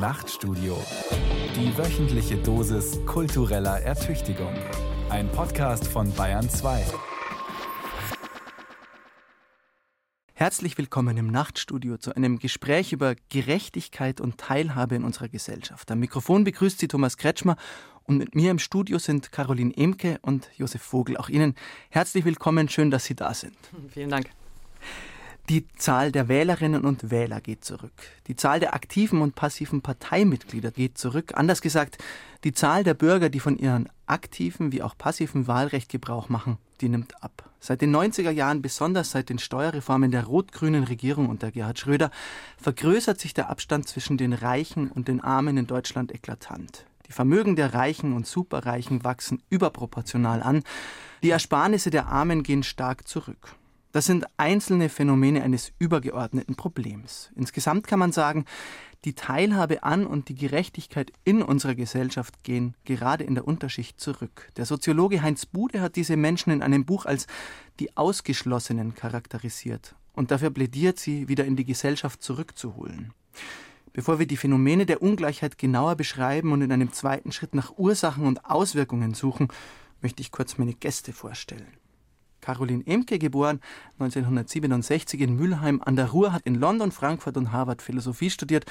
Nachtstudio. Die wöchentliche Dosis kultureller Ertüchtigung. Ein Podcast von Bayern 2. Herzlich willkommen im Nachtstudio zu einem Gespräch über Gerechtigkeit und Teilhabe in unserer Gesellschaft. Am Mikrofon begrüßt Sie Thomas Kretschmer und mit mir im Studio sind Caroline Emke und Josef Vogel. Auch Ihnen herzlich willkommen, schön, dass Sie da sind. Vielen Dank. Die Zahl der Wählerinnen und Wähler geht zurück. Die Zahl der aktiven und passiven Parteimitglieder geht zurück. Anders gesagt, die Zahl der Bürger, die von ihrem aktiven wie auch passiven Wahlrecht Gebrauch machen, die nimmt ab. Seit den 90er Jahren, besonders seit den Steuerreformen der rot-grünen Regierung unter Gerhard Schröder, vergrößert sich der Abstand zwischen den Reichen und den Armen in Deutschland eklatant. Die Vermögen der Reichen und Superreichen wachsen überproportional an. Die Ersparnisse der Armen gehen stark zurück. Das sind einzelne Phänomene eines übergeordneten Problems. Insgesamt kann man sagen, die Teilhabe an und die Gerechtigkeit in unserer Gesellschaft gehen gerade in der Unterschicht zurück. Der Soziologe Heinz Bude hat diese Menschen in einem Buch als die Ausgeschlossenen charakterisiert und dafür plädiert sie, wieder in die Gesellschaft zurückzuholen. Bevor wir die Phänomene der Ungleichheit genauer beschreiben und in einem zweiten Schritt nach Ursachen und Auswirkungen suchen, möchte ich kurz meine Gäste vorstellen. Caroline Emke, geboren 1967 in Mülheim an der Ruhr, hat in London, Frankfurt und Harvard Philosophie studiert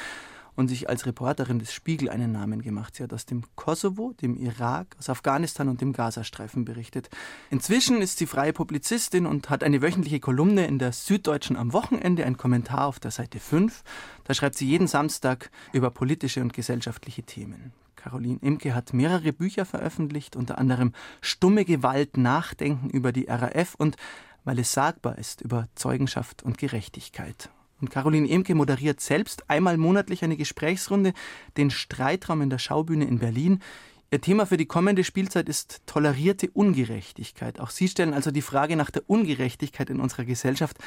und sich als Reporterin des Spiegel einen Namen gemacht. Sie hat aus dem Kosovo, dem Irak, aus Afghanistan und dem Gazastreifen berichtet. Inzwischen ist sie freie Publizistin und hat eine wöchentliche Kolumne in der Süddeutschen am Wochenende, ein Kommentar auf der Seite 5. Da schreibt sie jeden Samstag über politische und gesellschaftliche Themen. Caroline Imke hat mehrere Bücher veröffentlicht, unter anderem Stumme Gewalt, Nachdenken über die RAF und weil es sagbar ist über Zeugenschaft und Gerechtigkeit. Und Caroline Emke moderiert selbst einmal monatlich eine Gesprächsrunde, den Streitraum in der Schaubühne in Berlin. Ihr Thema für die kommende Spielzeit ist tolerierte Ungerechtigkeit. Auch Sie stellen also die Frage nach der Ungerechtigkeit in unserer Gesellschaft.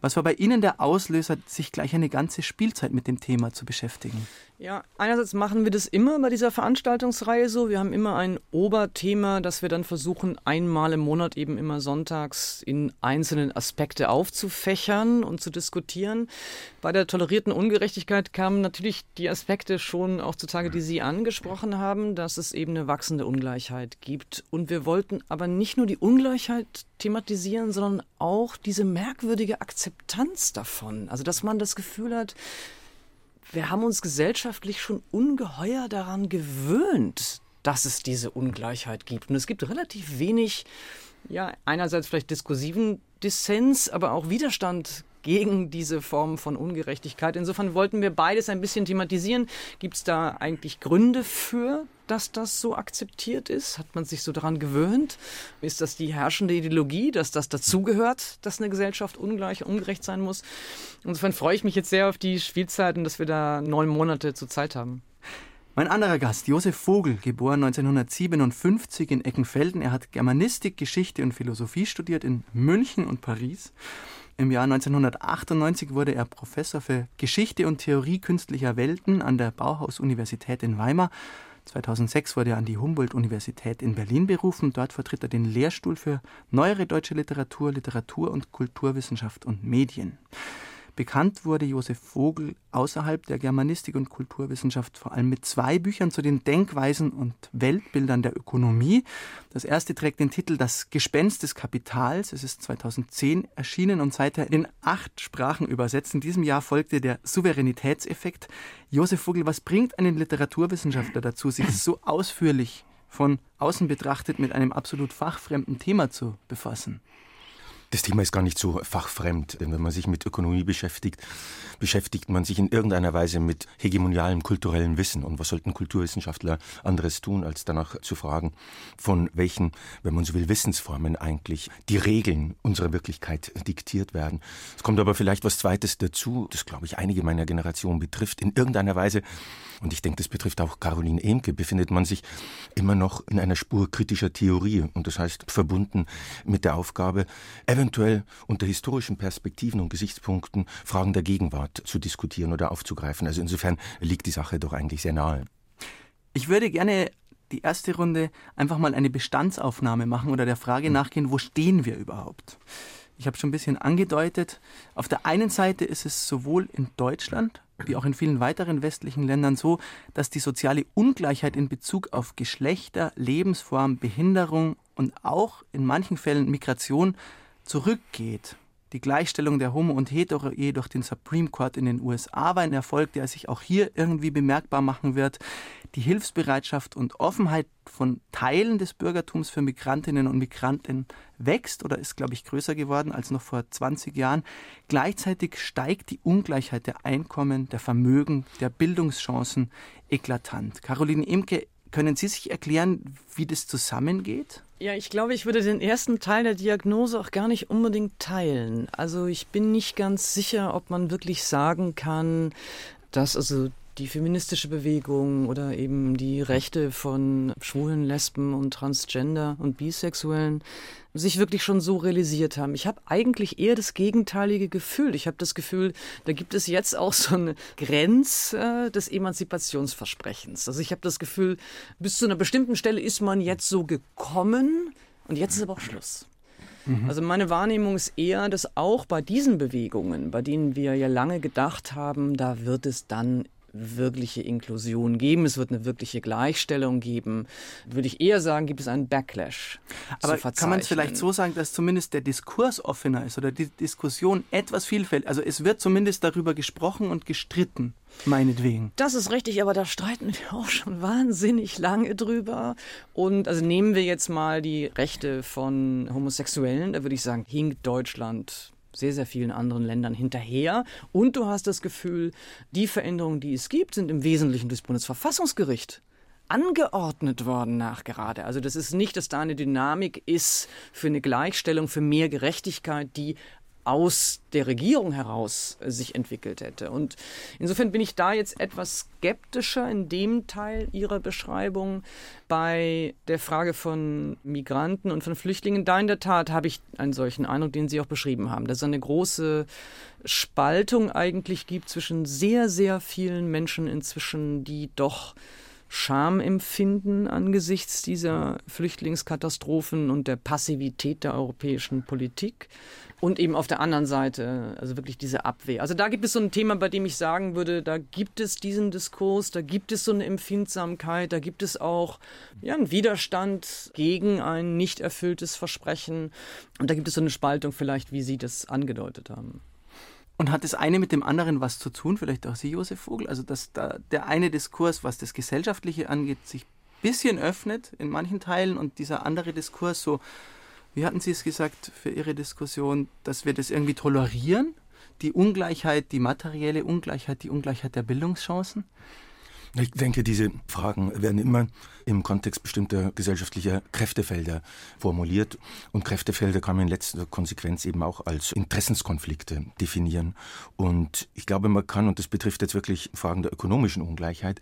Was war bei Ihnen der Auslöser, sich gleich eine ganze Spielzeit mit dem Thema zu beschäftigen? Ja, einerseits machen wir das immer bei dieser Veranstaltungsreihe so. Wir haben immer ein Oberthema, das wir dann versuchen, einmal im Monat eben immer sonntags in einzelnen Aspekte aufzufächern und zu diskutieren. Bei der tolerierten Ungerechtigkeit kamen natürlich die Aspekte schon auch zutage, die Sie angesprochen haben, dass es eben eine wachsende Ungleichheit gibt. Und wir wollten aber nicht nur die Ungleichheit thematisieren, sondern auch diese merkwürdige Akzeptanz davon. Also, dass man das Gefühl hat, wir haben uns gesellschaftlich schon ungeheuer daran gewöhnt, dass es diese Ungleichheit gibt. Und es gibt relativ wenig, ja, einerseits vielleicht diskursiven Dissens, aber auch Widerstand gegen diese Form von Ungerechtigkeit. Insofern wollten wir beides ein bisschen thematisieren. Gibt es da eigentlich Gründe für, dass das so akzeptiert ist? Hat man sich so daran gewöhnt? Ist das die herrschende Ideologie, dass das dazugehört, dass eine Gesellschaft ungleich ungerecht sein muss? Insofern freue ich mich jetzt sehr auf die Spielzeiten, dass wir da neun Monate zur Zeit haben. Mein anderer Gast, Josef Vogel, geboren 1957 in Eckenfelden. Er hat Germanistik, Geschichte und Philosophie studiert in München und Paris. Im Jahr 1998 wurde er Professor für Geschichte und Theorie künstlicher Welten an der Bauhaus-Universität in Weimar 2006 wurde er an die Humboldt-Universität in Berlin berufen. Dort vertritt er den Lehrstuhl für neuere deutsche Literatur, Literatur- und Kulturwissenschaft und Medien. Bekannt wurde Josef Vogel außerhalb der Germanistik und Kulturwissenschaft vor allem mit zwei Büchern zu den Denkweisen und Weltbildern der Ökonomie. Das erste trägt den Titel Das Gespenst des Kapitals. Es ist 2010 erschienen und seither in acht Sprachen übersetzt. In diesem Jahr folgte der Souveränitätseffekt. Josef Vogel, was bringt einen Literaturwissenschaftler dazu, sich so ausführlich von außen betrachtet mit einem absolut fachfremden Thema zu befassen? Das Thema ist gar nicht so fachfremd, denn wenn man sich mit Ökonomie beschäftigt, beschäftigt man sich in irgendeiner Weise mit hegemonialem kulturellem Wissen. Und was sollten Kulturwissenschaftler anderes tun, als danach zu fragen, von welchen, wenn man so will, Wissensformen eigentlich die Regeln unserer Wirklichkeit diktiert werden. Es kommt aber vielleicht was Zweites dazu, das glaube ich einige meiner Generation betrifft, in irgendeiner Weise, und ich denke, das betrifft auch Caroline Emke, befindet man sich immer noch in einer Spur kritischer Theorie. Und das heißt, verbunden mit der Aufgabe, eventuell unter historischen Perspektiven und Gesichtspunkten Fragen der Gegenwart zu diskutieren oder aufzugreifen. Also insofern liegt die Sache doch eigentlich sehr nahe. Ich würde gerne die erste Runde einfach mal eine Bestandsaufnahme machen oder der Frage hm. nachgehen, wo stehen wir überhaupt? Ich habe schon ein bisschen angedeutet, auf der einen Seite ist es sowohl in Deutschland wie auch in vielen weiteren westlichen Ländern so, dass die soziale Ungleichheit in Bezug auf Geschlechter, Lebensform, Behinderung und auch in manchen Fällen Migration zurückgeht. Die Gleichstellung der Homo und Hetero Ehe durch den Supreme Court in den USA war ein Erfolg, der sich auch hier irgendwie bemerkbar machen wird. Die Hilfsbereitschaft und Offenheit von Teilen des Bürgertums für Migrantinnen und Migranten wächst oder ist, glaube ich, größer geworden als noch vor 20 Jahren. Gleichzeitig steigt die Ungleichheit der Einkommen, der Vermögen, der Bildungschancen eklatant. Caroline Imke, können Sie sich erklären, wie das zusammengeht? Ja, ich glaube, ich würde den ersten Teil der Diagnose auch gar nicht unbedingt teilen. Also ich bin nicht ganz sicher, ob man wirklich sagen kann, dass also die feministische Bewegung oder eben die Rechte von Schwulen, Lesben und Transgender und Bisexuellen sich wirklich schon so realisiert haben. Ich habe eigentlich eher das gegenteilige Gefühl. Ich habe das Gefühl, da gibt es jetzt auch so eine Grenze äh, des Emanzipationsversprechens. Also ich habe das Gefühl, bis zu einer bestimmten Stelle ist man jetzt so gekommen und jetzt ist aber auch Schluss. Mhm. Also meine Wahrnehmung ist eher, dass auch bei diesen Bewegungen, bei denen wir ja lange gedacht haben, da wird es dann wirkliche Inklusion geben, es wird eine wirkliche Gleichstellung geben, würde ich eher sagen, gibt es einen Backlash. Aber kann man es vielleicht so sagen, dass zumindest der Diskurs offener ist oder die Diskussion etwas vielfältig, also es wird zumindest darüber gesprochen und gestritten, meinetwegen. Das ist richtig, aber da streiten wir auch schon wahnsinnig lange drüber. Und also nehmen wir jetzt mal die Rechte von Homosexuellen, da würde ich sagen, hinkt Deutschland sehr, sehr vielen anderen Ländern hinterher. Und du hast das Gefühl, die Veränderungen, die es gibt, sind im Wesentlichen durchs Bundesverfassungsgericht angeordnet worden nachgerade. Also das ist nicht, dass da eine Dynamik ist für eine Gleichstellung, für mehr Gerechtigkeit, die aus der Regierung heraus äh, sich entwickelt hätte. Und insofern bin ich da jetzt etwas skeptischer in dem Teil Ihrer Beschreibung bei der Frage von Migranten und von Flüchtlingen. Da in der Tat habe ich einen solchen Eindruck, den Sie auch beschrieben haben, dass es eine große Spaltung eigentlich gibt zwischen sehr, sehr vielen Menschen inzwischen, die doch Scham empfinden angesichts dieser Flüchtlingskatastrophen und der Passivität der europäischen Politik und eben auf der anderen Seite, also wirklich diese Abwehr. Also da gibt es so ein Thema, bei dem ich sagen würde, da gibt es diesen Diskurs, da gibt es so eine Empfindsamkeit, da gibt es auch ja, einen Widerstand gegen ein nicht erfülltes Versprechen. Und da gibt es so eine Spaltung vielleicht, wie Sie das angedeutet haben. Und hat das eine mit dem anderen was zu tun? Vielleicht auch Sie, Josef Vogel? Also, dass da der eine Diskurs, was das Gesellschaftliche angeht, sich bisschen öffnet in manchen Teilen und dieser andere Diskurs so wie hatten Sie es gesagt für Ihre Diskussion, dass wir das irgendwie tolerieren? Die Ungleichheit, die materielle Ungleichheit, die Ungleichheit der Bildungschancen? Ich denke, diese Fragen werden immer im Kontext bestimmter gesellschaftlicher Kräftefelder formuliert. Und Kräftefelder kann man in letzter Konsequenz eben auch als Interessenskonflikte definieren. Und ich glaube, man kann, und das betrifft jetzt wirklich Fragen der ökonomischen Ungleichheit,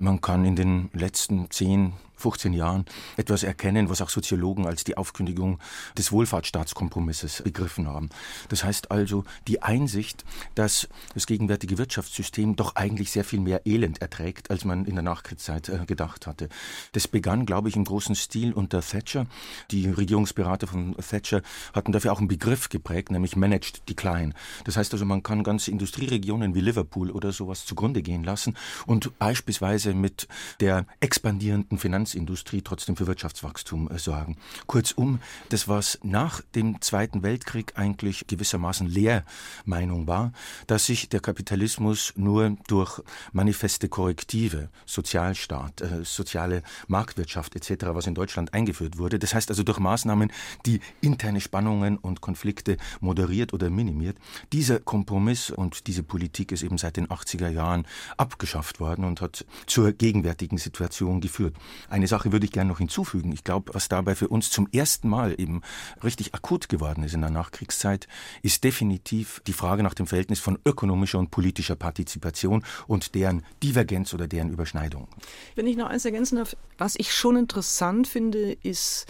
man kann in den letzten 10, 15 Jahren etwas erkennen, was auch Soziologen als die Aufkündigung des Wohlfahrtsstaatskompromisses begriffen haben. Das heißt also die Einsicht, dass das gegenwärtige Wirtschaftssystem doch eigentlich sehr viel mehr Elend erträgt, als man in der Nachkriegszeit äh, gedacht hatte. Das begann, glaube ich, im großen Stil unter Thatcher. Die Regierungsberater von Thatcher hatten dafür auch einen Begriff geprägt, nämlich Managed Decline. Das heißt also, man kann ganze Industrieregionen wie Liverpool oder sowas zugrunde gehen lassen und beispielsweise mit der expandierenden Finanz Finanzindustrie trotzdem für Wirtschaftswachstum äh, sorgen. Kurzum, das, was nach dem Zweiten Weltkrieg eigentlich gewissermaßen Lehrmeinung war, dass sich der Kapitalismus nur durch manifeste Korrektive, Sozialstaat, äh, soziale Marktwirtschaft etc., was in Deutschland eingeführt wurde, das heißt also durch Maßnahmen, die interne Spannungen und Konflikte moderiert oder minimiert, dieser Kompromiss und diese Politik ist eben seit den 80er Jahren abgeschafft worden und hat zur gegenwärtigen Situation geführt. Eine Sache würde ich gerne noch hinzufügen. Ich glaube, was dabei für uns zum ersten Mal eben richtig akut geworden ist in der Nachkriegszeit, ist definitiv die Frage nach dem Verhältnis von ökonomischer und politischer Partizipation und deren Divergenz oder deren Überschneidung. Wenn ich noch eins ergänzen darf, was ich schon interessant finde, ist,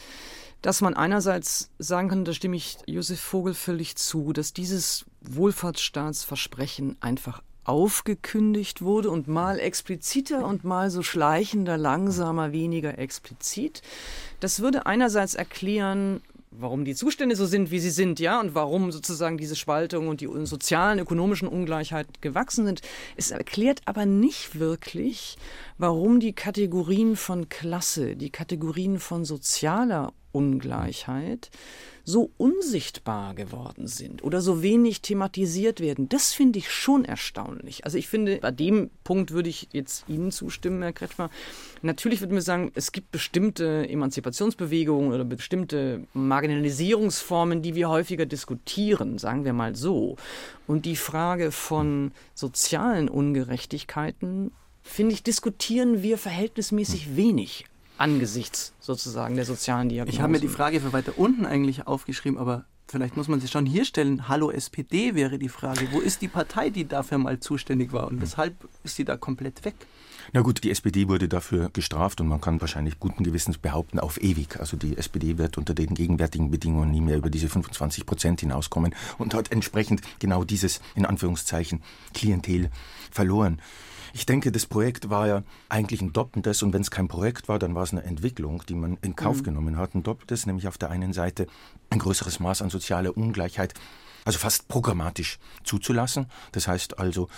dass man einerseits sagen kann, da stimme ich Josef Vogel völlig zu, dass dieses Wohlfahrtsstaatsversprechen einfach aufgekündigt wurde und mal expliziter und mal so schleichender, langsamer, weniger explizit. Das würde einerseits erklären, warum die Zustände so sind, wie sie sind, ja, und warum sozusagen diese Spaltung und die sozialen, ökonomischen Ungleichheiten gewachsen sind. Es erklärt aber nicht wirklich, warum die Kategorien von Klasse, die Kategorien von sozialer Ungleichheit so unsichtbar geworden sind oder so wenig thematisiert werden. Das finde ich schon erstaunlich. Also ich finde, bei dem Punkt würde ich jetzt Ihnen zustimmen, Herr Kretschmer. Natürlich würde man sagen, es gibt bestimmte Emanzipationsbewegungen oder bestimmte Marginalisierungsformen, die wir häufiger diskutieren, sagen wir mal so. Und die Frage von sozialen Ungerechtigkeiten finde ich, diskutieren wir verhältnismäßig wenig angesichts sozusagen der sozialen Diagnose. Ich habe mir die Frage für weiter unten eigentlich aufgeschrieben, aber vielleicht muss man sich schon hier stellen. Hallo SPD wäre die Frage. Wo ist die Partei, die dafür mal zuständig war und weshalb ist sie da komplett weg? Na gut, die SPD wurde dafür gestraft und man kann wahrscheinlich guten Gewissens behaupten, auf ewig. Also die SPD wird unter den gegenwärtigen Bedingungen nie mehr über diese 25 Prozent hinauskommen und hat entsprechend genau dieses, in Anführungszeichen, Klientel verloren. Ich denke, das Projekt war ja eigentlich ein doppeltes und wenn es kein Projekt war, dann war es eine Entwicklung, die man in Kauf mhm. genommen hat. Ein doppeltes, nämlich auf der einen Seite ein größeres Maß an sozialer Ungleichheit, also fast programmatisch zuzulassen. Das heißt also,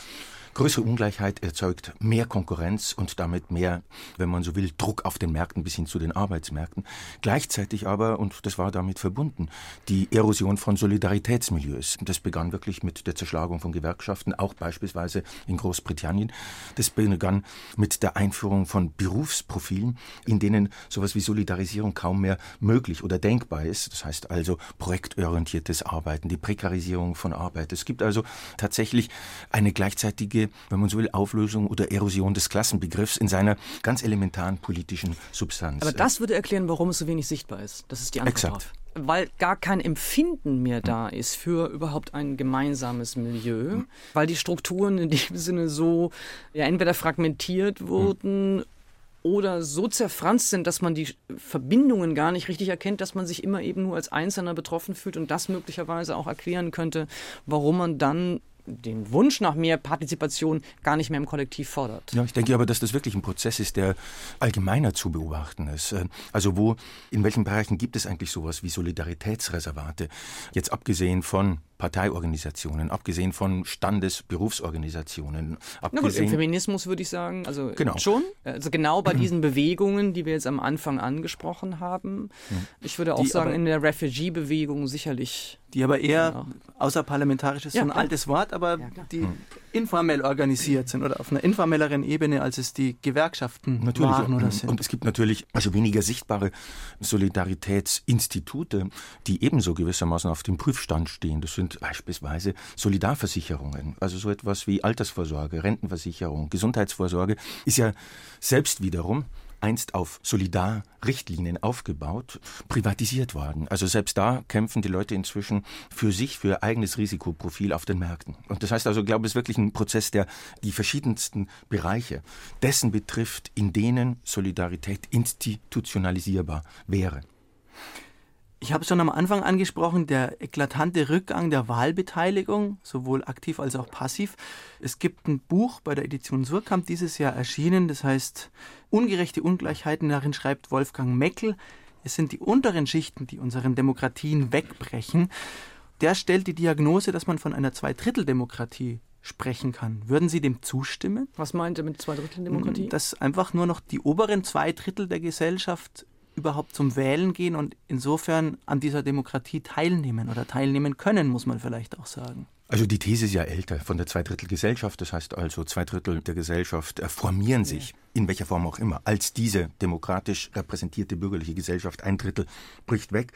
Größere Ungleichheit erzeugt mehr Konkurrenz und damit mehr, wenn man so will, Druck auf den Märkten bis hin zu den Arbeitsmärkten. Gleichzeitig aber, und das war damit verbunden, die Erosion von Solidaritätsmilieus. Das begann wirklich mit der Zerschlagung von Gewerkschaften, auch beispielsweise in Großbritannien. Das begann mit der Einführung von Berufsprofilen, in denen sowas wie Solidarisierung kaum mehr möglich oder denkbar ist. Das heißt also projektorientiertes Arbeiten, die Prekarisierung von Arbeit. Es gibt also tatsächlich eine gleichzeitige völlige, wenn man so will, Auflösung oder Erosion des Klassenbegriffs in seiner ganz elementaren politischen Substanz. Aber das würde erklären, warum es so wenig sichtbar ist. Das ist die Antwort Exakt. Drauf weil gar kein Empfinden mehr da ist für überhaupt ein gemeinsames Milieu, weil die Strukturen in dem Sinne so ja entweder fragmentiert wurden oder so zerfranst sind, dass man die Verbindungen gar nicht richtig erkennt, dass man sich immer eben nur als Einzelner betroffen fühlt und das möglicherweise auch erklären könnte, warum man dann den Wunsch nach mehr Partizipation gar nicht mehr im Kollektiv fordert. Ja, ich denke aber, dass das wirklich ein Prozess ist, der allgemeiner zu beobachten ist. Äh, also wo, in welchen Bereichen gibt es eigentlich sowas wie Solidaritätsreservate? Jetzt abgesehen von Parteiorganisationen, abgesehen von Standesberufsorganisationen. Na gut, im Feminismus würde ich sagen, also genau. schon, also genau bei diesen Bewegungen, die wir jetzt am Anfang angesprochen haben. Ich würde auch die sagen, in der Refugee-Bewegung sicherlich. Die aber eher genau. außerparlamentarisch ist, ja, so ein klar. altes Wort, aber ja, die hm. informell organisiert sind oder auf einer informelleren Ebene, als es die Gewerkschaften natürlich, waren oder sind. Und es gibt natürlich also weniger sichtbare Solidaritätsinstitute, die ebenso gewissermaßen auf dem Prüfstand stehen. Das sind sind beispielsweise Solidarversicherungen, also so etwas wie Altersvorsorge, Rentenversicherung, Gesundheitsvorsorge, ist ja selbst wiederum einst auf Solidarrichtlinien aufgebaut, privatisiert worden. Also selbst da kämpfen die Leute inzwischen für sich, für ihr eigenes Risikoprofil auf den Märkten. Und das heißt also, ich glaube, es ist wirklich ein Prozess, der die verschiedensten Bereiche dessen betrifft, in denen Solidarität institutionalisierbar wäre. Ich habe es schon am Anfang angesprochen, der eklatante Rückgang der Wahlbeteiligung, sowohl aktiv als auch passiv. Es gibt ein Buch bei der Edition Surkamp dieses Jahr erschienen, das heißt Ungerechte Ungleichheiten. Darin schreibt Wolfgang Meckel, es sind die unteren Schichten, die unseren Demokratien wegbrechen. Der stellt die Diagnose, dass man von einer Zweidritteldemokratie sprechen kann. Würden Sie dem zustimmen? Was meint er mit Zweidritteldemokratie? Dass einfach nur noch die oberen zwei Drittel der Gesellschaft überhaupt zum Wählen gehen und insofern an dieser Demokratie teilnehmen oder teilnehmen können, muss man vielleicht auch sagen. Also die These ist ja älter von der Zweidrittelgesellschaft. Das heißt also, zwei Drittel der Gesellschaft formieren sich, in welcher Form auch immer, als diese demokratisch repräsentierte bürgerliche Gesellschaft. Ein Drittel bricht weg.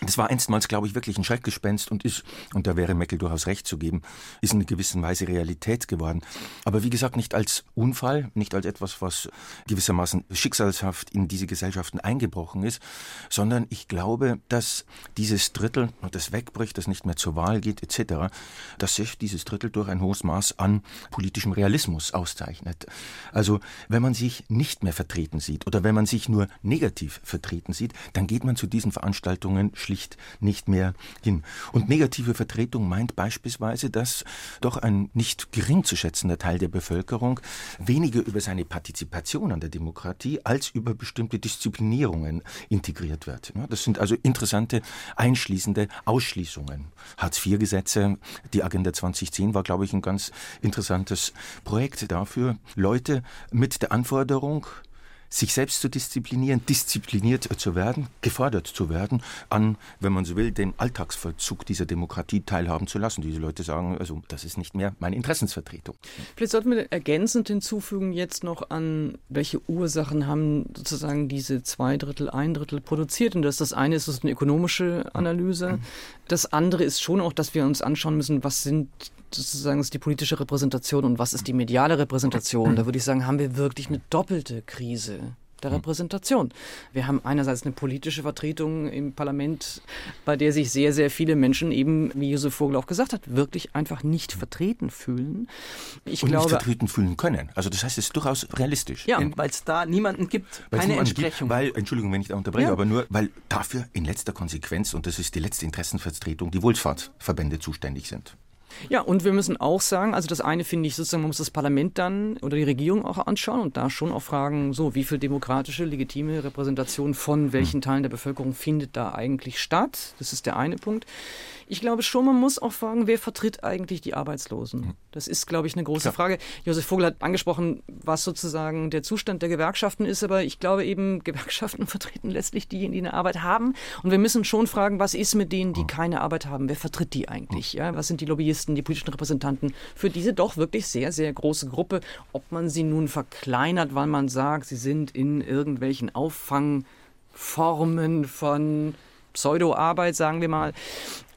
Das war einstmals, glaube ich, wirklich ein Schreckgespenst und ist, und da wäre Meckel durchaus recht zu geben, ist in gewisser Weise Realität geworden. Aber wie gesagt, nicht als Unfall, nicht als etwas, was gewissermaßen schicksalshaft in diese Gesellschaften eingebrochen ist, sondern ich glaube, dass dieses Drittel, das wegbricht, das nicht mehr zur Wahl geht, etc., dass sich dieses Drittel durch ein hohes Maß an politischem Realismus auszeichnet. Also, wenn wenn man sich nicht mehr vertreten sieht oder wenn man sich nur negativ vertreten sieht, dann geht man zu diesen Veranstaltungen schlicht nicht mehr hin. Und negative Vertretung meint beispielsweise, dass doch ein nicht gering zu schätzender Teil der Bevölkerung weniger über seine Partizipation an der Demokratie als über bestimmte Disziplinierungen integriert wird. Das sind also interessante einschließende Ausschließungen. Hartz-IV-Gesetze, die Agenda 2010 war, glaube ich, ein ganz interessantes Projekt dafür, Leute mit der Anforderung, sich selbst zu disziplinieren, diszipliniert zu werden, gefordert zu werden, an, wenn man so will, dem Alltagsvollzug dieser Demokratie teilhaben zu lassen. Diese Leute sagen, also das ist nicht mehr meine Interessensvertretung. Vielleicht sollten wir ergänzend hinzufügen jetzt noch an, welche Ursachen haben sozusagen diese zwei Drittel, ein Drittel produziert. Und das, das eine ist, das ist eine ökonomische Analyse. Das andere ist schon auch, dass wir uns anschauen müssen, was sind sozusagen ist die politische Repräsentation und was ist die mediale Repräsentation? Da würde ich sagen, haben wir wirklich eine doppelte Krise der Repräsentation. Wir haben einerseits eine politische Vertretung im Parlament, bei der sich sehr, sehr viele Menschen eben, wie Josef Vogel auch gesagt hat, wirklich einfach nicht vertreten fühlen. Ich und glaube, nicht vertreten fühlen können. Also das heißt, es ist durchaus realistisch. Ja, weil es da niemanden gibt, keine Entsprechung. Gibt, weil, Entschuldigung, wenn ich da unterbreche, ja. aber nur, weil dafür in letzter Konsequenz, und das ist die letzte Interessenvertretung, die Wohlfahrtsverbände zuständig sind. Ja, und wir müssen auch sagen, also das eine finde ich sozusagen, man muss das Parlament dann oder die Regierung auch anschauen und da schon auch fragen, so, wie viel demokratische, legitime Repräsentation von welchen hm. Teilen der Bevölkerung findet da eigentlich statt? Das ist der eine Punkt. Ich glaube schon, man muss auch fragen, wer vertritt eigentlich die Arbeitslosen? Das ist, glaube ich, eine große ja. Frage. Josef Vogel hat angesprochen, was sozusagen der Zustand der Gewerkschaften ist, aber ich glaube eben, Gewerkschaften vertreten letztlich diejenigen, die eine Arbeit haben. Und wir müssen schon fragen, was ist mit denen, die keine Arbeit haben? Wer vertritt die eigentlich? Ja, was sind die Lobbyisten, die politischen Repräsentanten für diese doch wirklich sehr, sehr große Gruppe? Ob man sie nun verkleinert, weil man sagt, sie sind in irgendwelchen Auffangformen von Pseudo-Arbeit, sagen wir mal,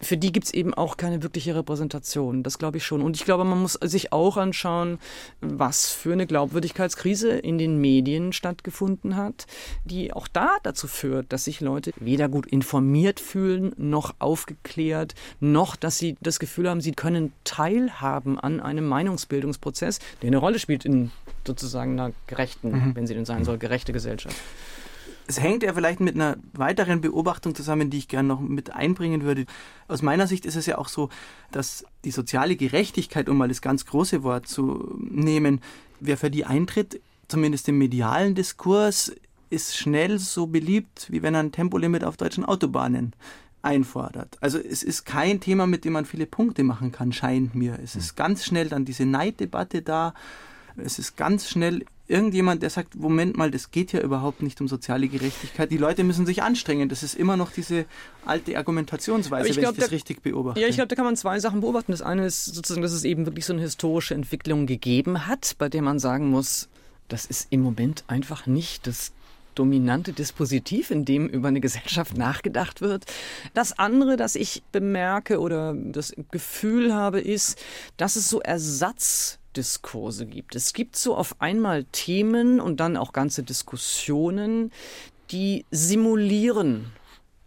für die gibt es eben auch keine wirkliche Repräsentation. Das glaube ich schon. Und ich glaube, man muss sich auch anschauen, was für eine Glaubwürdigkeitskrise in den Medien stattgefunden hat, die auch da dazu führt, dass sich Leute weder gut informiert fühlen, noch aufgeklärt, noch dass sie das Gefühl haben, sie können teilhaben an einem Meinungsbildungsprozess, der eine Rolle spielt in sozusagen einer gerechten, mhm. wenn sie denn sein soll, gerechte Gesellschaft. Es hängt ja vielleicht mit einer weiteren Beobachtung zusammen, die ich gerne noch mit einbringen würde. Aus meiner Sicht ist es ja auch so, dass die soziale Gerechtigkeit, um mal das ganz große Wort zu nehmen, wer für die eintritt, zumindest im medialen Diskurs, ist schnell so beliebt, wie wenn er ein Tempolimit auf deutschen Autobahnen einfordert. Also es ist kein Thema, mit dem man viele Punkte machen kann, scheint mir. Es ist hm. ganz schnell dann diese Neiddebatte da. Es ist ganz schnell irgendjemand, der sagt, Moment mal, das geht ja überhaupt nicht um soziale Gerechtigkeit. Die Leute müssen sich anstrengen. Das ist immer noch diese alte Argumentationsweise, ich wenn glaub, ich das da, richtig beobachte. Ja, ich glaube, da kann man zwei Sachen beobachten. Das eine ist sozusagen, dass es eben wirklich so eine historische Entwicklung gegeben hat, bei der man sagen muss, das ist im Moment einfach nicht das dominante Dispositiv, in dem über eine Gesellschaft nachgedacht wird. Das andere, das ich bemerke oder das Gefühl habe, ist, dass es so Ersatz Diskurse gibt. Es gibt so auf einmal Themen und dann auch ganze Diskussionen, die simulieren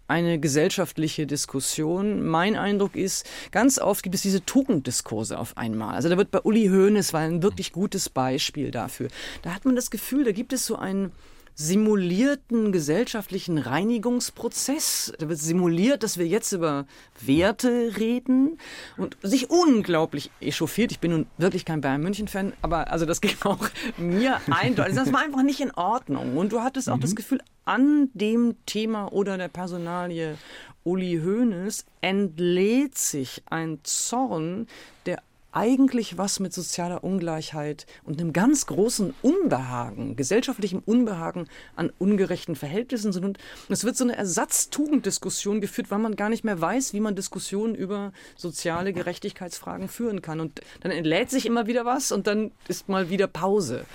eine gesellschaftliche Diskussion. Mein Eindruck ist, ganz oft gibt es diese Tugenddiskurse auf einmal. Also da wird bei Uli Hoeneß war ein wirklich gutes Beispiel dafür. Da hat man das Gefühl, da gibt es so ein simulierten gesellschaftlichen Reinigungsprozess. Da wird simuliert, dass wir jetzt über Werte reden und sich unglaublich echauffiert. Ich bin nun wirklich kein Bayern München-Fan, aber also das ging auch mir eindeutig. Das war einfach nicht in Ordnung. Und du hattest auch mhm. das Gefühl, an dem Thema oder der Personalie Uli Hoeneß entlädt sich ein Zorn, der eigentlich was mit sozialer Ungleichheit und einem ganz großen Unbehagen, gesellschaftlichem Unbehagen an ungerechten Verhältnissen sind. Und es wird so eine Ersatztugenddiskussion geführt, weil man gar nicht mehr weiß, wie man Diskussionen über soziale Gerechtigkeitsfragen führen kann. Und dann entlädt sich immer wieder was und dann ist mal wieder Pause.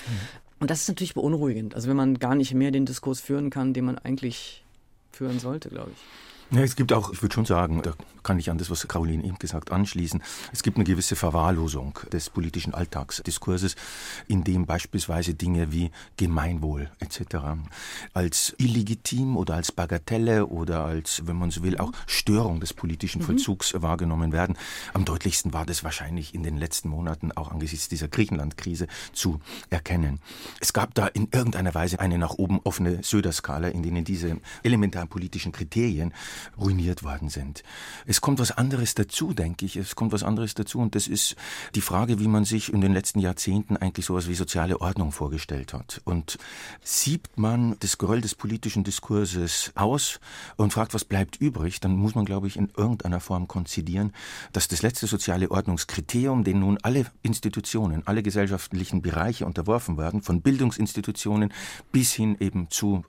Und das ist natürlich beunruhigend. Also wenn man gar nicht mehr den Diskurs führen kann, den man eigentlich führen sollte, glaube ich. Ja, es gibt auch, ich würde schon sagen, da kann ich an das, was Caroline eben gesagt, anschließen. Es gibt eine gewisse Verwahrlosung des politischen Alltagsdiskurses, in dem beispielsweise Dinge wie Gemeinwohl etc. als illegitim oder als Bagatelle oder als, wenn man so will, auch Störung des politischen mhm. Vollzugs mhm. wahrgenommen werden. Am deutlichsten war das wahrscheinlich in den letzten Monaten auch angesichts dieser Griechenland-Krise zu erkennen. Es gab da in irgendeiner Weise eine nach oben offene Söder-Skala, in denen diese elementaren politischen Kriterien ruiniert worden sind. Es kommt was anderes dazu, denke ich. Es kommt was anderes dazu und das ist die Frage, wie man sich in den letzten Jahrzehnten eigentlich sowas wie soziale Ordnung vorgestellt hat. Und siebt man das Geröll des politischen Diskurses aus und fragt, was bleibt übrig, dann muss man, glaube ich, in irgendeiner Form konzidieren, dass das letzte soziale Ordnungskriterium, dem nun alle Institutionen, alle gesellschaftlichen Bereiche unterworfen werden, von Bildungsinstitutionen bis hin eben zu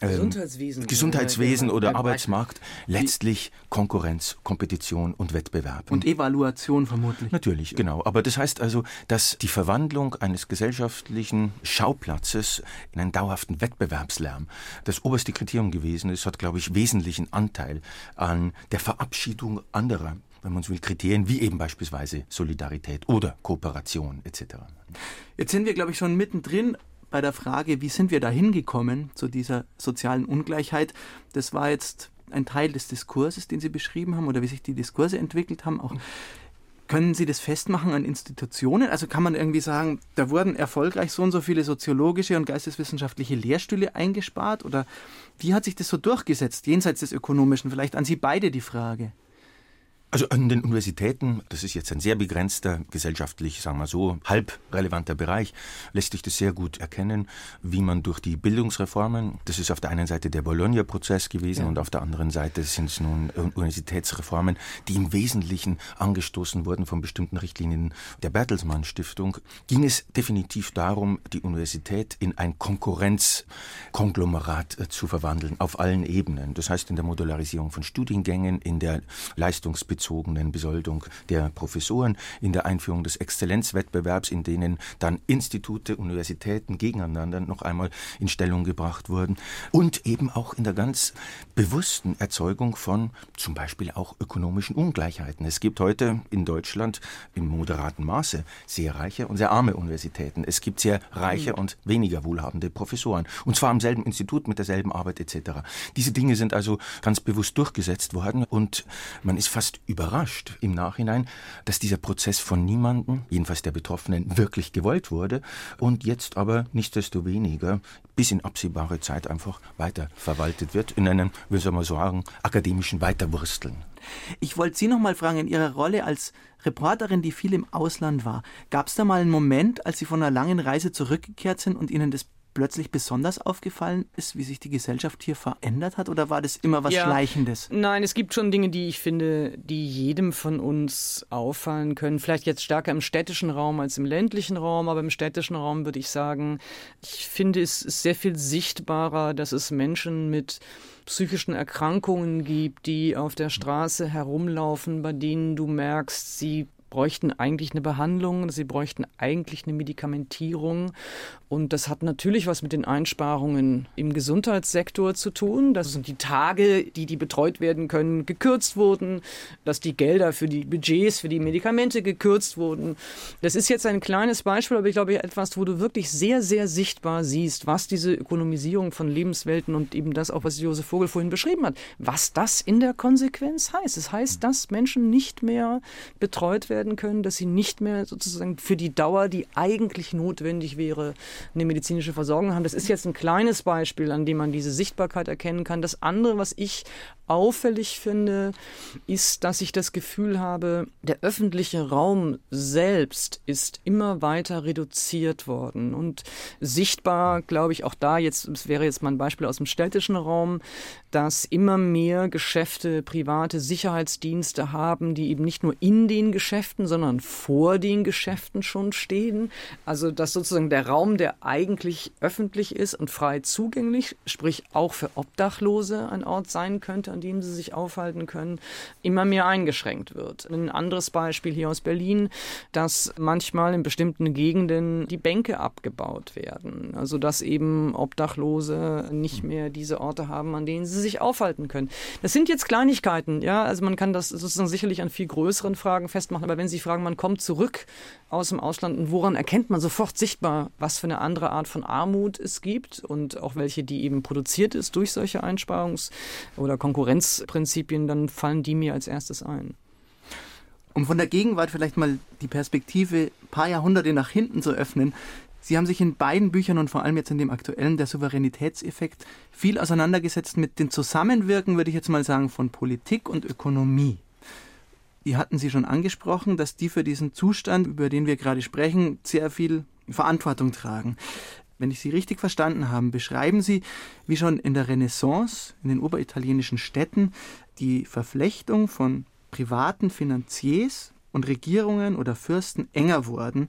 ähm, Gesundheitswesen, Gesundheitswesen oder Arbeitsmarkt, letztlich Konkurrenz, Kompetition und Wettbewerb. Und Evaluation vermutlich. Natürlich, genau. Aber das heißt also, dass die Verwandlung eines gesellschaftlichen Schauplatzes in einen dauerhaften Wettbewerbslärm das oberste Kriterium gewesen ist, hat, glaube ich, wesentlichen Anteil an der Verabschiedung anderer wenn man so will, Kriterien wie eben beispielsweise Solidarität oder Kooperation etc. Jetzt sind wir, glaube ich, schon mittendrin bei der Frage, wie sind wir da hingekommen zu dieser sozialen Ungleichheit. Das war jetzt ein Teil des Diskurses, den Sie beschrieben haben oder wie sich die Diskurse entwickelt haben. Auch können Sie das festmachen an Institutionen? Also kann man irgendwie sagen, da wurden erfolgreich so und so viele soziologische und geisteswissenschaftliche Lehrstühle eingespart? Oder wie hat sich das so durchgesetzt, jenseits des Ökonomischen? Vielleicht an Sie beide die Frage. Also an den Universitäten, das ist jetzt ein sehr begrenzter, gesellschaftlich, sagen wir so, halb relevanter Bereich, lässt sich das sehr gut erkennen, wie man durch die Bildungsreformen, das ist auf der einen Seite der Bologna-Prozess gewesen ja. und auf der anderen Seite sind es nun Universitätsreformen, die im Wesentlichen angestoßen wurden von bestimmten Richtlinien der Bertelsmann Stiftung, ging es definitiv darum, die Universität in ein Konkurrenzkonglomerat äh, zu verwandeln, auf allen Ebenen. Das heißt in der Modularisierung von Studiengängen, in der Leistungsbeziehung berufsbezogenen Besoldung der Professoren, in der Einführung des Exzellenzwettbewerbs, in denen dann Institute, Universitäten gegeneinander noch einmal in Stellung gebracht wurden und eben auch in der ganz bewussten Erzeugung von zum Beispiel auch ökonomischen Ungleichheiten. Es gibt heute in Deutschland im moderaten Maße sehr reiche und sehr arme Universitäten. Es gibt sehr reiche und weniger wohlhabende Professoren und zwar am selben Institut mit derselben Arbeit etc. Diese Dinge sind also ganz bewusst durchgesetzt worden und man ist fast überrascht im Nachhinein, dass dieser Prozess von niemandem, jedenfalls der Betroffenen, wirklich gewollt wurde und jetzt aber nichtsdestoweniger bis in absehbare Zeit einfach weiter verwaltet wird in einem, wie soll man sagen, akademischen Weiterwursteln. Ich wollte Sie noch mal fragen, in Ihrer Rolle als Reporterin, die viel im Ausland war, gab es da mal einen Moment, als Sie von einer langen Reise zurückgekehrt sind und Ihnen das plötzlich besonders aufgefallen ist, wie sich die Gesellschaft hier verändert hat? Oder war das immer was ja, Schleichendes? Nein, es gibt schon Dinge, die ich finde, die jedem von uns auffallen können. Vielleicht jetzt stärker im städtischen Raum als im ländlichen Raum, aber im städtischen Raum würde ich sagen, ich finde es ist sehr viel sichtbarer, dass es Menschen mit psychischen Erkrankungen gibt, die auf der Straße herumlaufen, bei denen du merkst, sie bräuchten eigentlich eine Behandlung, sie bräuchten eigentlich eine Medikamentierung. Und das hat natürlich was mit den Einsparungen im Gesundheitssektor zu tun. Das sind die Tage, die die betreut werden können, gekürzt wurden, dass die Gelder für die Budgets, für die Medikamente gekürzt wurden. Das ist jetzt ein kleines Beispiel, aber ich glaube etwas, wo du wirklich sehr, sehr sichtbar siehst, was diese Ökonomisierung von Lebenswelten und eben das auch, was Josef Vogel vorhin beschrieben hat, was das in der Konsequenz heißt. Es heißt, dass Menschen nicht mehr betreut werden werden können, dass sie nicht mehr sozusagen für die Dauer, die eigentlich notwendig wäre, eine medizinische Versorgung haben. Das ist jetzt ein kleines Beispiel, an dem man diese Sichtbarkeit erkennen kann. Das andere, was ich auffällig finde, ist, dass ich das Gefühl habe, der öffentliche Raum selbst ist immer weiter reduziert worden und sichtbar, glaube ich, auch da jetzt, es wäre jetzt mal ein Beispiel aus dem städtischen Raum, dass immer mehr Geschäfte private Sicherheitsdienste haben, die eben nicht nur in den Geschäften Geschäften, sondern vor den Geschäften schon stehen. Also dass sozusagen der Raum, der eigentlich öffentlich ist und frei zugänglich, sprich auch für Obdachlose ein Ort sein könnte, an dem sie sich aufhalten können, immer mehr eingeschränkt wird. Ein anderes Beispiel hier aus Berlin, dass manchmal in bestimmten Gegenden die Bänke abgebaut werden. Also dass eben Obdachlose nicht mehr diese Orte haben, an denen sie sich aufhalten können. Das sind jetzt Kleinigkeiten, ja. Also man kann das sozusagen sicherlich an viel größeren Fragen festmachen. Aber wenn Sie fragen, man kommt zurück aus dem Ausland und woran erkennt man sofort sichtbar, was für eine andere Art von Armut es gibt und auch welche, die eben produziert ist durch solche Einsparungs- oder Konkurrenzprinzipien, dann fallen die mir als erstes ein. Um von der Gegenwart vielleicht mal die Perspektive ein paar Jahrhunderte nach hinten zu öffnen, Sie haben sich in beiden Büchern und vor allem jetzt in dem aktuellen, der Souveränitätseffekt, viel auseinandergesetzt mit dem Zusammenwirken, würde ich jetzt mal sagen, von Politik und Ökonomie. Die hatten Sie schon angesprochen, dass die für diesen Zustand, über den wir gerade sprechen, sehr viel Verantwortung tragen. Wenn ich Sie richtig verstanden habe, beschreiben Sie, wie schon in der Renaissance in den oberitalienischen Städten die Verflechtung von privaten Finanziers und Regierungen oder Fürsten enger wurden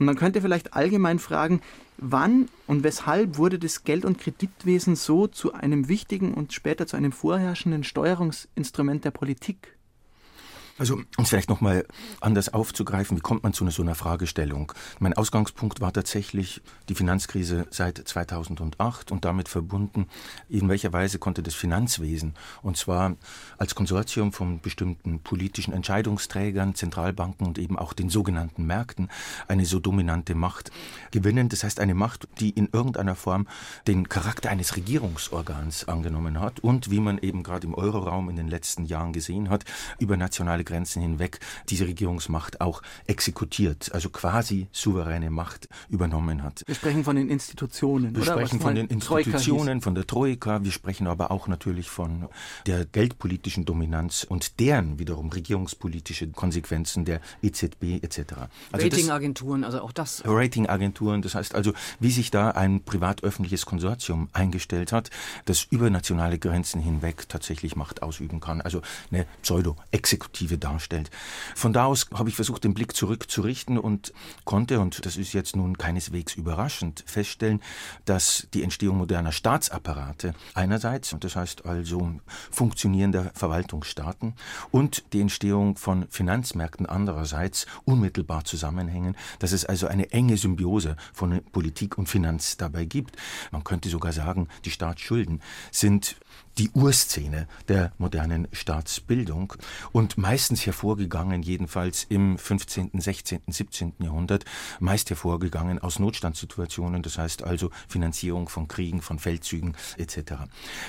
und man könnte vielleicht allgemein fragen, wann und weshalb wurde das Geld- und Kreditwesen so zu einem wichtigen und später zu einem vorherrschenden Steuerungsinstrument der Politik? Also, um es vielleicht nochmal anders aufzugreifen, wie kommt man zu so einer Fragestellung? Mein Ausgangspunkt war tatsächlich die Finanzkrise seit 2008 und damit verbunden, in welcher Weise konnte das Finanzwesen, und zwar als Konsortium von bestimmten politischen Entscheidungsträgern, Zentralbanken und eben auch den sogenannten Märkten, eine so dominante Macht gewinnen. Das heißt, eine Macht, die in irgendeiner Form den Charakter eines Regierungsorgans angenommen hat und, wie man eben gerade im Euroraum in den letzten Jahren gesehen hat, über nationale Grenzen hinweg diese Regierungsmacht auch exekutiert, also quasi souveräne Macht übernommen hat. Wir sprechen von den Institutionen. Wir oder? sprechen von den Institutionen, von der Troika, wir sprechen aber auch natürlich von der geldpolitischen Dominanz und deren wiederum regierungspolitische Konsequenzen der EZB etc. Also Ratingagenturen, also auch das. Ratingagenturen, das heißt also, wie sich da ein privat-öffentliches Konsortium eingestellt hat, das über nationale Grenzen hinweg tatsächlich Macht ausüben kann. Also eine Pseudo-Exekutive darstellt. Von da aus habe ich versucht, den Blick zurückzurichten und konnte, und das ist jetzt nun keineswegs überraschend, feststellen, dass die Entstehung moderner Staatsapparate einerseits, und das heißt also funktionierender Verwaltungsstaaten, und die Entstehung von Finanzmärkten andererseits unmittelbar zusammenhängen, dass es also eine enge Symbiose von Politik und Finanz dabei gibt. Man könnte sogar sagen, die Staatsschulden sind die Urszene der modernen Staatsbildung und meistens hervorgegangen, jedenfalls im 15., 16., 17. Jahrhundert, meist hervorgegangen aus Notstandssituationen, das heißt also Finanzierung von Kriegen, von Feldzügen etc.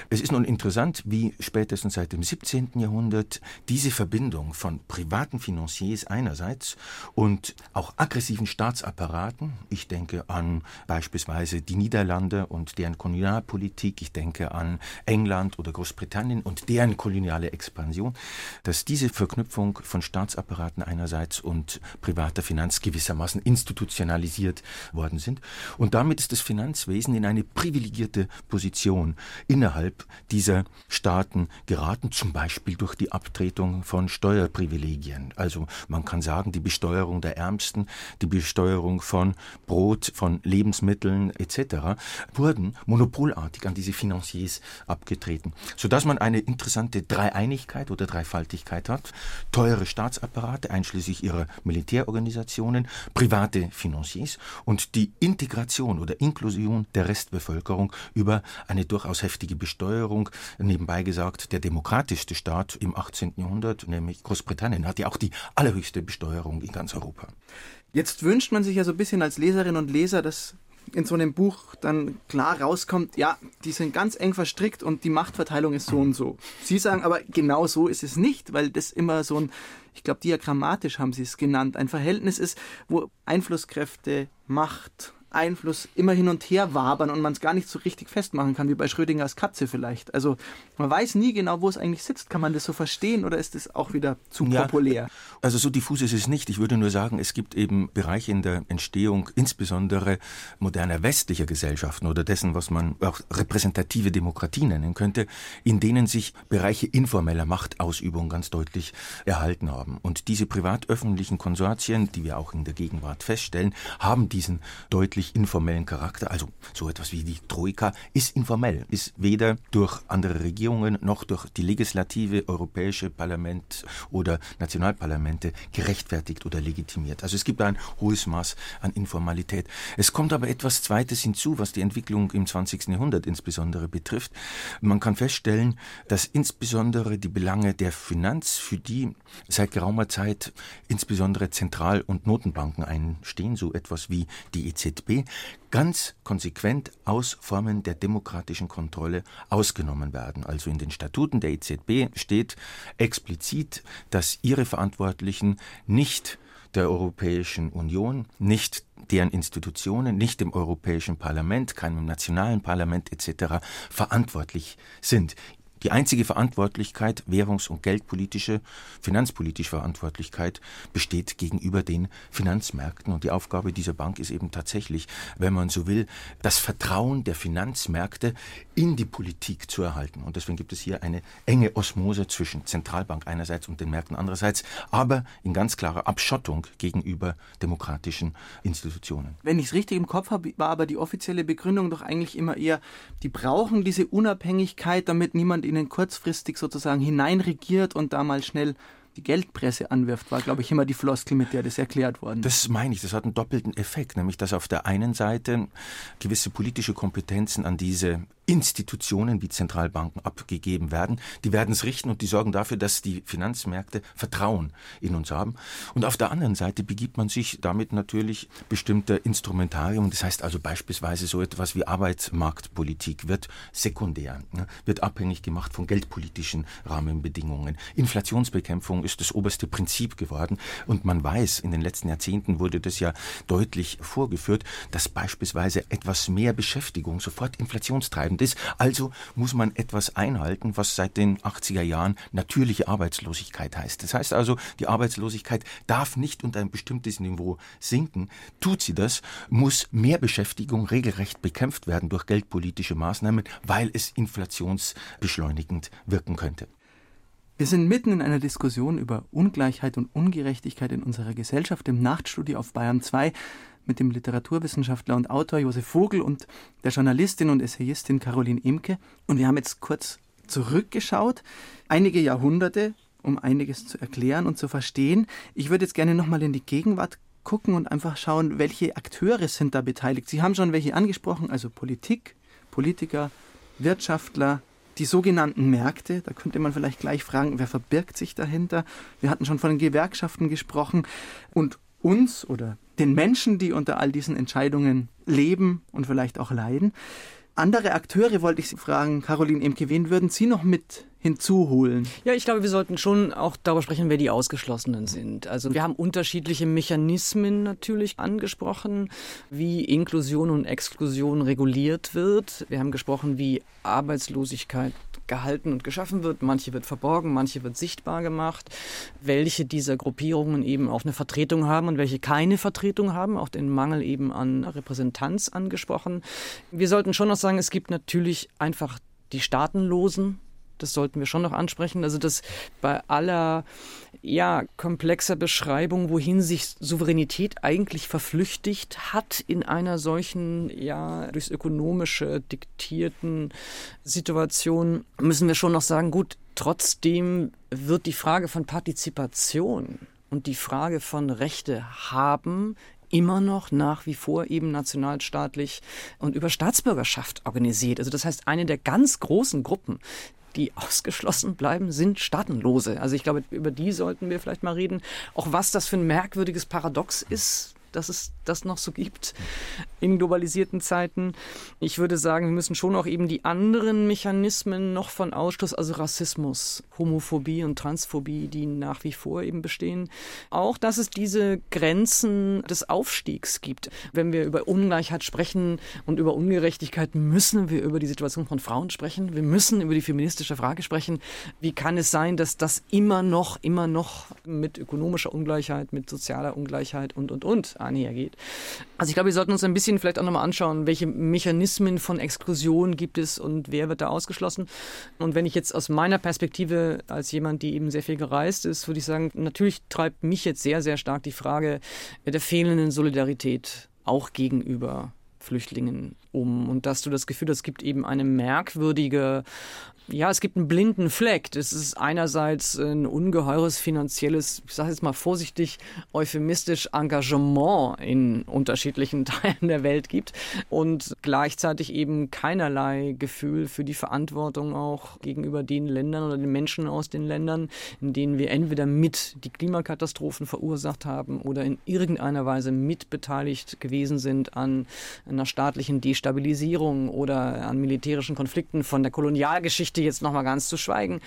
Es ist nun interessant, wie spätestens seit dem 17. Jahrhundert diese Verbindung von privaten Financiers einerseits und auch aggressiven Staatsapparaten, ich denke an beispielsweise die Niederlande und deren Kolonialpolitik, ich denke an England oder Großbritannien und deren koloniale Expansion, dass diese Verknüpfung von Staatsapparaten einerseits und privater Finanz gewissermaßen institutionalisiert worden sind. Und damit ist das Finanzwesen in eine privilegierte Position innerhalb dieser Staaten geraten, zum Beispiel durch die Abtretung von Steuerprivilegien. Also man kann sagen, die Besteuerung der Ärmsten, die Besteuerung von Brot, von Lebensmitteln etc. wurden monopolartig an diese Financiers abgetreten sodass man eine interessante Dreieinigkeit oder Dreifaltigkeit hat. Teure Staatsapparate, einschließlich ihrer Militärorganisationen, private Financiers und die Integration oder Inklusion der Restbevölkerung über eine durchaus heftige Besteuerung. Nebenbei gesagt, der demokratischste Staat im 18. Jahrhundert, nämlich Großbritannien, hat ja auch die allerhöchste Besteuerung in ganz Europa. Jetzt wünscht man sich ja so ein bisschen als Leserin und Leser, dass in so einem Buch dann klar rauskommt, ja, die sind ganz eng verstrickt und die Machtverteilung ist so und so. Sie sagen aber, genau so ist es nicht, weil das immer so ein, ich glaube, diagrammatisch haben Sie es genannt, ein Verhältnis ist, wo Einflusskräfte, Macht, Einfluss immer hin und her wabern und man es gar nicht so richtig festmachen kann, wie bei Schrödingers Katze vielleicht. Also man weiß nie genau, wo es eigentlich sitzt. Kann man das so verstehen oder ist es auch wieder zu ja, populär? Also so diffus ist es nicht. Ich würde nur sagen, es gibt eben Bereiche in der Entstehung, insbesondere moderner westlicher Gesellschaften oder dessen, was man auch repräsentative Demokratie nennen könnte, in denen sich Bereiche informeller Machtausübung ganz deutlich erhalten haben. Und diese privat-öffentlichen Konsortien, die wir auch in der Gegenwart feststellen, haben diesen deutlich wirklich informellen Charakter. Also so etwas wie die Troika ist informell, ist weder durch andere Regierungen noch durch die Legislative, Europäische Parlament oder Nationalparlamente gerechtfertigt oder legitimiert. Also es gibt ein hohes Maß an Informalität. Es kommt aber etwas Zweites hinzu, was die Entwicklung im 20. Jahrhundert insbesondere betrifft. Man kann feststellen, dass insbesondere die Belange der Finanz, für die seit geraumer Zeit insbesondere Zentral- und Notenbanken einstehen, so etwas wie die EZB, ganz konsequent aus Formen der demokratischen Kontrolle ausgenommen werden. Also in den Statuten der EZB steht explizit, dass ihre Verantwortlichen nicht der Europäischen Union, nicht deren Institutionen, nicht dem Europäischen Parlament, keinem nationalen Parlament etc. verantwortlich sind. Die einzige Verantwortlichkeit, währungs- und geldpolitische, finanzpolitische Verantwortlichkeit besteht gegenüber den Finanzmärkten. Und die Aufgabe dieser Bank ist eben tatsächlich, wenn man so will, das Vertrauen der Finanzmärkte in die Politik zu erhalten. Und deswegen gibt es hier eine enge Osmose zwischen Zentralbank einerseits und den Märkten andererseits, aber in ganz klarer Abschottung gegenüber demokratischen Institutionen. Wenn ich es richtig im Kopf habe, war aber die offizielle Begründung doch eigentlich immer eher, die brauchen diese Unabhängigkeit, damit niemand ihnen kurzfristig sozusagen hineinregiert und da mal schnell die Geldpresse anwirft, war, glaube ich, immer die Floskel, mit der das erklärt worden ist. Das meine ich, das hat einen doppelten Effekt, nämlich dass auf der einen Seite gewisse politische Kompetenzen an diese Institutionen wie Zentralbanken abgegeben werden. Die werden es richten und die sorgen dafür, dass die Finanzmärkte Vertrauen in uns haben. Und auf der anderen Seite begibt man sich damit natürlich bestimmter Instrumentarium. Das heißt also beispielsweise so etwas wie Arbeitsmarktpolitik wird sekundär, ne, wird abhängig gemacht von geldpolitischen Rahmenbedingungen. Inflationsbekämpfung ist das oberste Prinzip geworden. Und man weiß, in den letzten Jahrzehnten wurde das ja deutlich vorgeführt, dass beispielsweise etwas mehr Beschäftigung sofort inflationstreibend ist. Also muss man etwas einhalten, was seit den 80er Jahren natürliche Arbeitslosigkeit heißt. Das heißt also, die Arbeitslosigkeit darf nicht unter ein bestimmtes Niveau sinken. Tut sie das, muss mehr Beschäftigung regelrecht bekämpft werden durch geldpolitische Maßnahmen, weil es inflationsbeschleunigend wirken könnte. Wir sind mitten in einer Diskussion über Ungleichheit und Ungerechtigkeit in unserer Gesellschaft im Nachtstudio auf Bayern 2 mit dem Literaturwissenschaftler und Autor Josef Vogel und der Journalistin und Essayistin Caroline Imke. Und wir haben jetzt kurz zurückgeschaut, einige Jahrhunderte, um einiges zu erklären und zu verstehen. Ich würde jetzt gerne nochmal in die Gegenwart gucken und einfach schauen, welche Akteure sind da beteiligt. Sie haben schon welche angesprochen, also Politik, Politiker, Wirtschaftler, die sogenannten Märkte, da könnte man vielleicht gleich fragen, wer verbirgt sich dahinter? Wir hatten schon von den Gewerkschaften gesprochen und uns oder den Menschen, die unter all diesen Entscheidungen leben und vielleicht auch leiden. Andere Akteure wollte ich Sie fragen, Caroline Emke, wen würden Sie noch mit hinzuholen? Ja, ich glaube, wir sollten schon auch darüber sprechen, wer die Ausgeschlossenen sind. Also wir haben unterschiedliche Mechanismen natürlich angesprochen, wie Inklusion und Exklusion reguliert wird. Wir haben gesprochen, wie Arbeitslosigkeit gehalten und geschaffen wird. Manche wird verborgen, manche wird sichtbar gemacht. Welche dieser Gruppierungen eben auch eine Vertretung haben und welche keine Vertretung haben, auch den Mangel eben an Repräsentanz angesprochen. Wir sollten schon noch sagen, es gibt natürlich einfach die Staatenlosen, das sollten wir schon noch ansprechen. Also dass bei aller ja, komplexer Beschreibung, wohin sich Souveränität eigentlich verflüchtigt hat in einer solchen, ja, durchs ökonomische diktierten Situation, müssen wir schon noch sagen, gut, trotzdem wird die Frage von Partizipation und die Frage von Rechte haben immer noch nach wie vor eben nationalstaatlich und über Staatsbürgerschaft organisiert. Also das heißt, eine der ganz großen Gruppen, die ausgeschlossen bleiben, sind Staatenlose. Also ich glaube, über die sollten wir vielleicht mal reden. Auch was das für ein merkwürdiges Paradox ist, dass es das noch so gibt in globalisierten Zeiten. Ich würde sagen, wir müssen schon auch eben die anderen Mechanismen noch von Ausschluss, also Rassismus, Homophobie und Transphobie, die nach wie vor eben bestehen. Auch, dass es diese Grenzen des Aufstiegs gibt. Wenn wir über Ungleichheit sprechen und über Ungerechtigkeit, müssen wir über die Situation von Frauen sprechen. Wir müssen über die feministische Frage sprechen. Wie kann es sein, dass das immer noch, immer noch mit ökonomischer Ungleichheit, mit sozialer Ungleichheit und, und, und einhergeht? Also ich glaube, wir sollten uns ein bisschen vielleicht auch nochmal anschauen, welche Mechanismen von Exklusion gibt es und wer wird da ausgeschlossen. Und wenn ich jetzt aus meiner Perspektive als jemand, die eben sehr viel gereist ist, würde ich sagen, natürlich treibt mich jetzt sehr, sehr stark die Frage der fehlenden Solidarität auch gegenüber Flüchtlingen um und dass du das Gefühl hast, es gibt eben eine merkwürdige ja, es gibt einen blinden Fleck. Das ist einerseits ein ungeheures finanzielles, ich sage jetzt mal vorsichtig, euphemistisch Engagement in unterschiedlichen Teilen der Welt gibt und gleichzeitig eben keinerlei Gefühl für die Verantwortung auch gegenüber den Ländern oder den Menschen aus den Ländern, in denen wir entweder mit die Klimakatastrophen verursacht haben oder in irgendeiner Weise mitbeteiligt gewesen sind an einer staatlichen Destabilisierung oder an militärischen Konflikten von der Kolonialgeschichte Geschichte jetzt nochmal ganz zu schweigen.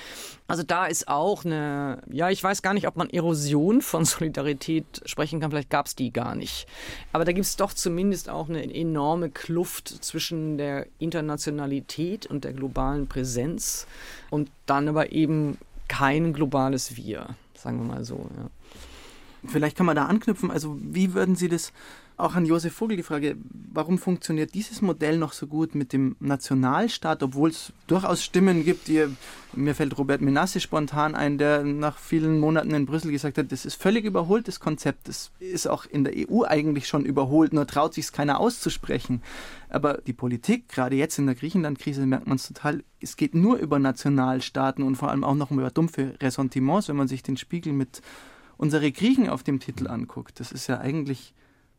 Also da ist auch eine, ja, ich weiß gar nicht, ob man Erosion von Solidarität sprechen kann, vielleicht gab es die gar nicht. Aber da gibt es doch zumindest auch eine enorme Kluft zwischen der Internationalität und der globalen Präsenz und dann aber eben kein globales Wir, sagen wir mal so. Ja. Vielleicht kann man da anknüpfen. Also wie würden Sie das auch an Josef Vogel die Frage, warum funktioniert dieses Modell noch so gut mit dem Nationalstaat, obwohl es durchaus Stimmen gibt, die, mir fällt Robert Menasse spontan ein, der nach vielen Monaten in Brüssel gesagt hat, das ist völlig überholtes Konzept, das ist auch in der EU eigentlich schon überholt, nur traut sich es keiner auszusprechen. Aber die Politik, gerade jetzt in der Griechenland-Krise, merkt man es total, es geht nur über Nationalstaaten und vor allem auch noch über dumpfe Ressentiments, wenn man sich den Spiegel mit unsere Griechen auf dem Titel anguckt. Das ist ja eigentlich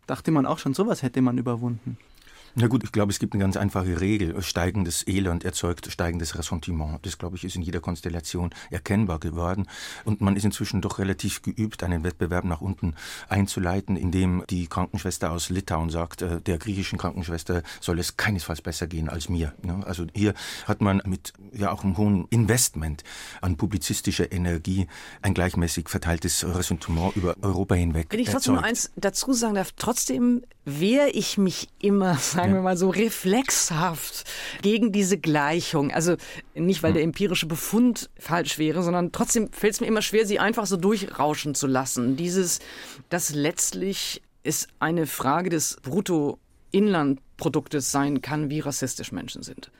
dachte man auch schon, sowas hätte man überwunden. Na gut, ich glaube, es gibt eine ganz einfache Regel. Steigendes Elend erzeugt steigendes Ressentiment. Das, glaube ich, ist in jeder Konstellation erkennbar geworden. Und man ist inzwischen doch relativ geübt, einen Wettbewerb nach unten einzuleiten, indem die Krankenschwester aus Litauen sagt, äh, der griechischen Krankenschwester soll es keinesfalls besser gehen als mir. Also hier hat man mit ja auch einem hohen Investment an publizistischer Energie ein gleichmäßig verteiltes Ressentiment über Europa hinweg. Wenn ich trotzdem erzeugt. eins dazu sagen darf, trotzdem wehre ich mich immer, sagen ja. wir mal so, reflexhaft gegen diese Gleichung. Also nicht, weil hm. der empirische Befund falsch wäre, sondern trotzdem fällt es mir immer schwer, sie einfach so durchrauschen zu lassen. Dieses, das letztlich ist eine Frage des Bruttoinlandproduktes sein kann, wie rassistisch Menschen sind.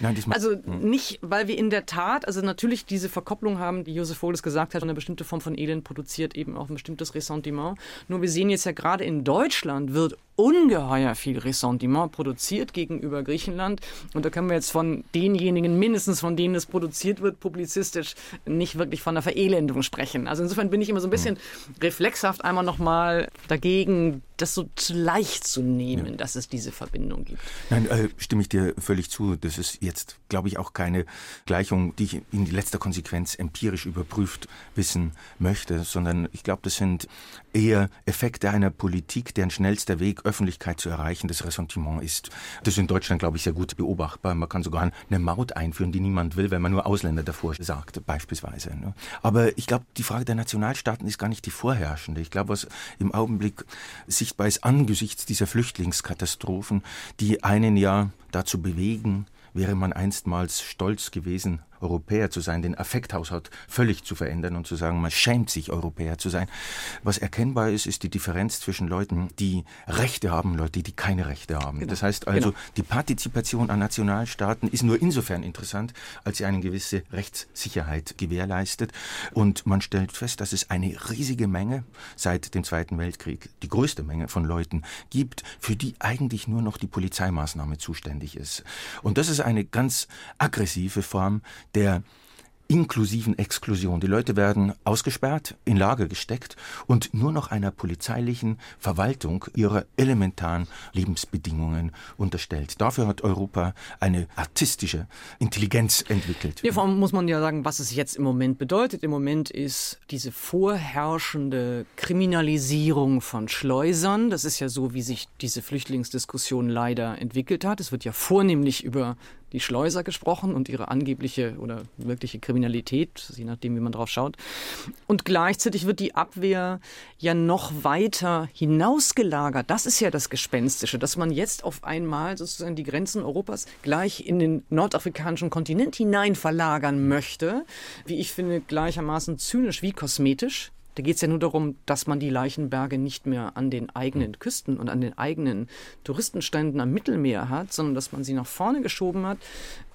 Nein, also hm. nicht, weil wir in der Tat, also natürlich diese Verkopplung haben, die Josef Fohles gesagt hat, eine bestimmte Form von Elend produziert eben auch ein bestimmtes Ressentiment. Nur wir sehen jetzt ja gerade in Deutschland wird ungeheuer viel Ressentiment produziert gegenüber Griechenland. Und da können wir jetzt von denjenigen, mindestens von denen es produziert wird, publizistisch nicht wirklich von einer Verelendung sprechen. Also insofern bin ich immer so ein bisschen reflexhaft einmal nochmal dagegen, das so zu leicht zu nehmen, ja. dass es diese Verbindung gibt. Nein, äh, stimme ich dir völlig zu. Das ist jetzt, glaube ich, auch keine Gleichung, die ich in letzter Konsequenz empirisch überprüft wissen möchte, sondern ich glaube, das sind eher Effekte einer Politik, deren schnellster Weg, Öffentlichkeit zu erreichen, das Ressentiment ist. Das ist in Deutschland, glaube ich, sehr gut beobachtbar. Man kann sogar eine Maut einführen, die niemand will, wenn man nur Ausländer davor sagt, beispielsweise. Ne? Aber ich glaube, die Frage der Nationalstaaten ist gar nicht die vorherrschende. Ich glaube, was im Augenblick sichtbar ist angesichts dieser Flüchtlingskatastrophen, die einen ja dazu bewegen, wäre man einstmals stolz gewesen Europäer zu sein, den Affekthaushalt völlig zu verändern und zu sagen, man schämt sich, Europäer zu sein. Was erkennbar ist, ist die Differenz zwischen Leuten, die Rechte haben, Leute, die keine Rechte haben. Genau. Das heißt also, genau. die Partizipation an Nationalstaaten ist nur insofern interessant, als sie eine gewisse Rechtssicherheit gewährleistet. Und man stellt fest, dass es eine riesige Menge seit dem Zweiten Weltkrieg, die größte Menge von Leuten gibt, für die eigentlich nur noch die Polizeimaßnahme zuständig ist. Und das ist eine ganz aggressive Form der inklusiven Exklusion. Die Leute werden ausgesperrt, in Lager gesteckt und nur noch einer polizeilichen Verwaltung ihrer elementaren Lebensbedingungen unterstellt. Dafür hat Europa eine artistische Intelligenz entwickelt. Ja, vor allem muss man ja sagen, was es jetzt im Moment bedeutet. Im Moment ist diese vorherrschende Kriminalisierung von Schleusern. Das ist ja so, wie sich diese Flüchtlingsdiskussion leider entwickelt hat. Es wird ja vornehmlich über die Schleuser gesprochen und ihre angebliche oder wirkliche Kriminalität, je nachdem, wie man drauf schaut. Und gleichzeitig wird die Abwehr ja noch weiter hinausgelagert. Das ist ja das Gespenstische, dass man jetzt auf einmal sozusagen die Grenzen Europas gleich in den nordafrikanischen Kontinent hinein verlagern möchte. Wie ich finde, gleichermaßen zynisch wie kosmetisch. Da geht es ja nur darum, dass man die Leichenberge nicht mehr an den eigenen Küsten und an den eigenen Touristenständen am Mittelmeer hat, sondern dass man sie nach vorne geschoben hat.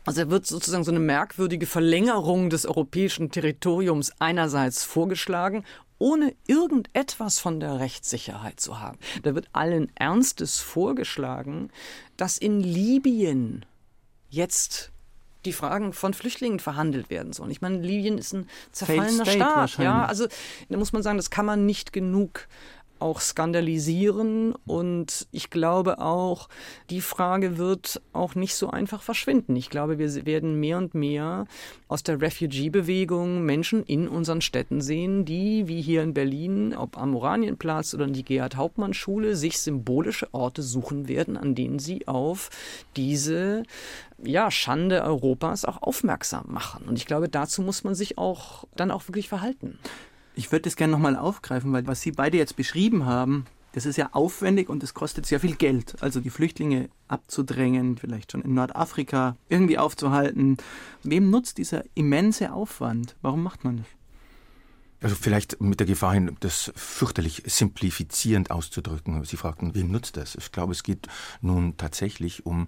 Also er wird sozusagen so eine merkwürdige Verlängerung des europäischen Territoriums einerseits vorgeschlagen, ohne irgendetwas von der Rechtssicherheit zu haben. Da wird allen Ernstes vorgeschlagen, dass in Libyen jetzt die Fragen von Flüchtlingen verhandelt werden sollen. Ich meine, Libyen ist ein zerfallener Staat. Ja, also da muss man sagen, das kann man nicht genug auch skandalisieren und ich glaube auch, die Frage wird auch nicht so einfach verschwinden. Ich glaube, wir werden mehr und mehr aus der Refugee-Bewegung Menschen in unseren Städten sehen, die, wie hier in Berlin, ob am Oranienplatz oder die Gerhard-Hauptmann-Schule, sich symbolische Orte suchen werden, an denen sie auf diese ja, Schande Europas auch aufmerksam machen. Und ich glaube, dazu muss man sich auch dann auch wirklich verhalten. Ich würde das gerne nochmal aufgreifen, weil was Sie beide jetzt beschrieben haben, das ist ja aufwendig und es kostet sehr viel Geld. Also die Flüchtlinge abzudrängen, vielleicht schon in Nordafrika irgendwie aufzuhalten. Wem nutzt dieser immense Aufwand? Warum macht man das? Also vielleicht mit der Gefahr hin, das fürchterlich simplifizierend auszudrücken. Sie fragten, wem nutzt das? Ich glaube, es geht nun tatsächlich um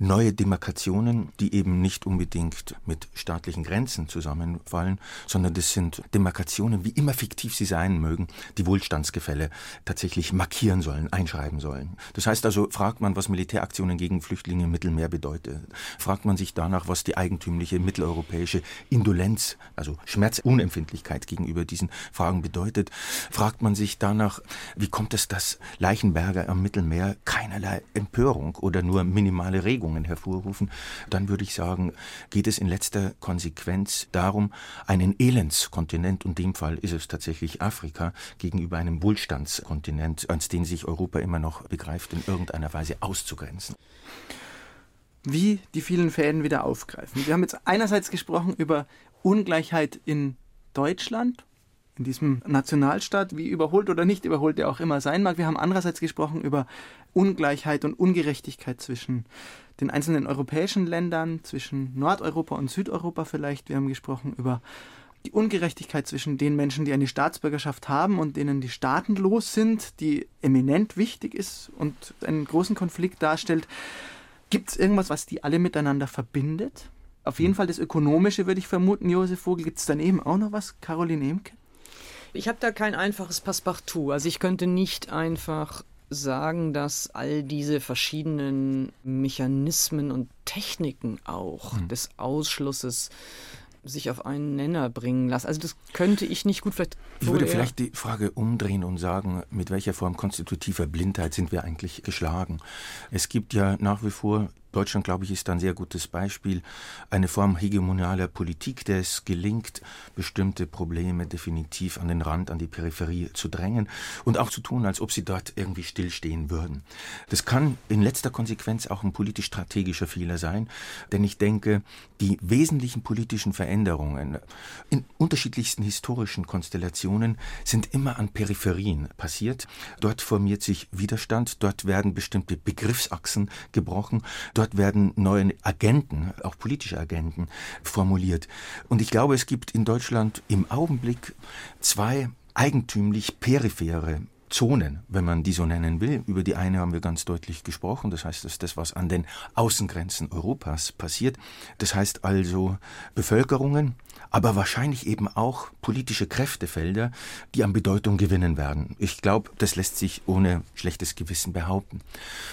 neue Demarkationen, die eben nicht unbedingt mit staatlichen Grenzen zusammenfallen, sondern das sind Demarkationen, wie immer fiktiv sie sein mögen, die Wohlstandsgefälle tatsächlich markieren sollen, einschreiben sollen. Das heißt also, fragt man, was Militäraktionen gegen Flüchtlinge im Mittelmeer bedeutet, fragt man sich danach, was die eigentümliche mitteleuropäische Indolenz, also Schmerzunempfindlichkeit gegenüber diesen Fragen bedeutet, fragt man sich danach, wie kommt es, dass Leichenberger am Mittelmeer keinerlei Empörung oder nur minimale Regungen hervorrufen, dann würde ich sagen, geht es in letzter Konsequenz darum, einen Elendskontinent, und in dem Fall ist es tatsächlich Afrika, gegenüber einem Wohlstandskontinent, als den sich Europa immer noch begreift, in irgendeiner Weise auszugrenzen wie die vielen Fäden wieder aufgreifen. Wir haben jetzt einerseits gesprochen über Ungleichheit in Deutschland in diesem Nationalstaat, wie überholt oder nicht überholt er auch immer sein mag. Wir haben andererseits gesprochen über Ungleichheit und Ungerechtigkeit zwischen den einzelnen europäischen Ländern, zwischen Nordeuropa und Südeuropa vielleicht. Wir haben gesprochen über die Ungerechtigkeit zwischen den Menschen, die eine Staatsbürgerschaft haben und denen die staatenlos sind, die eminent wichtig ist und einen großen Konflikt darstellt. Gibt es irgendwas, was die alle miteinander verbindet? Auf jeden Fall das Ökonomische würde ich vermuten, Josef Vogel. Gibt es daneben auch noch was, Caroline Emke? Ich habe da kein einfaches Passepartout. Also ich könnte nicht einfach sagen, dass all diese verschiedenen Mechanismen und Techniken auch hm. des Ausschlusses sich auf einen Nenner bringen lassen. Also das könnte ich nicht gut. Vielleicht ich würde vielleicht die Frage umdrehen und sagen, mit welcher Form konstitutiver Blindheit sind wir eigentlich geschlagen? Es gibt ja nach wie vor Deutschland, glaube ich, ist ein sehr gutes Beispiel. Eine Form hegemonialer Politik, der es gelingt, bestimmte Probleme definitiv an den Rand, an die Peripherie zu drängen und auch zu tun, als ob sie dort irgendwie stillstehen würden. Das kann in letzter Konsequenz auch ein politisch-strategischer Fehler sein, denn ich denke, die wesentlichen politischen Veränderungen in unterschiedlichsten historischen Konstellationen sind immer an Peripherien passiert. Dort formiert sich Widerstand, dort werden bestimmte Begriffsachsen gebrochen, Dort werden neue Agenten, auch politische Agenten, formuliert. Und ich glaube, es gibt in Deutschland im Augenblick zwei eigentümlich periphere Zonen, wenn man die so nennen will. Über die eine haben wir ganz deutlich gesprochen. Das heißt, das ist das, was an den Außengrenzen Europas passiert. Das heißt also Bevölkerungen, aber wahrscheinlich eben auch politische Kräftefelder, die an Bedeutung gewinnen werden. Ich glaube, das lässt sich ohne schlechtes Gewissen behaupten.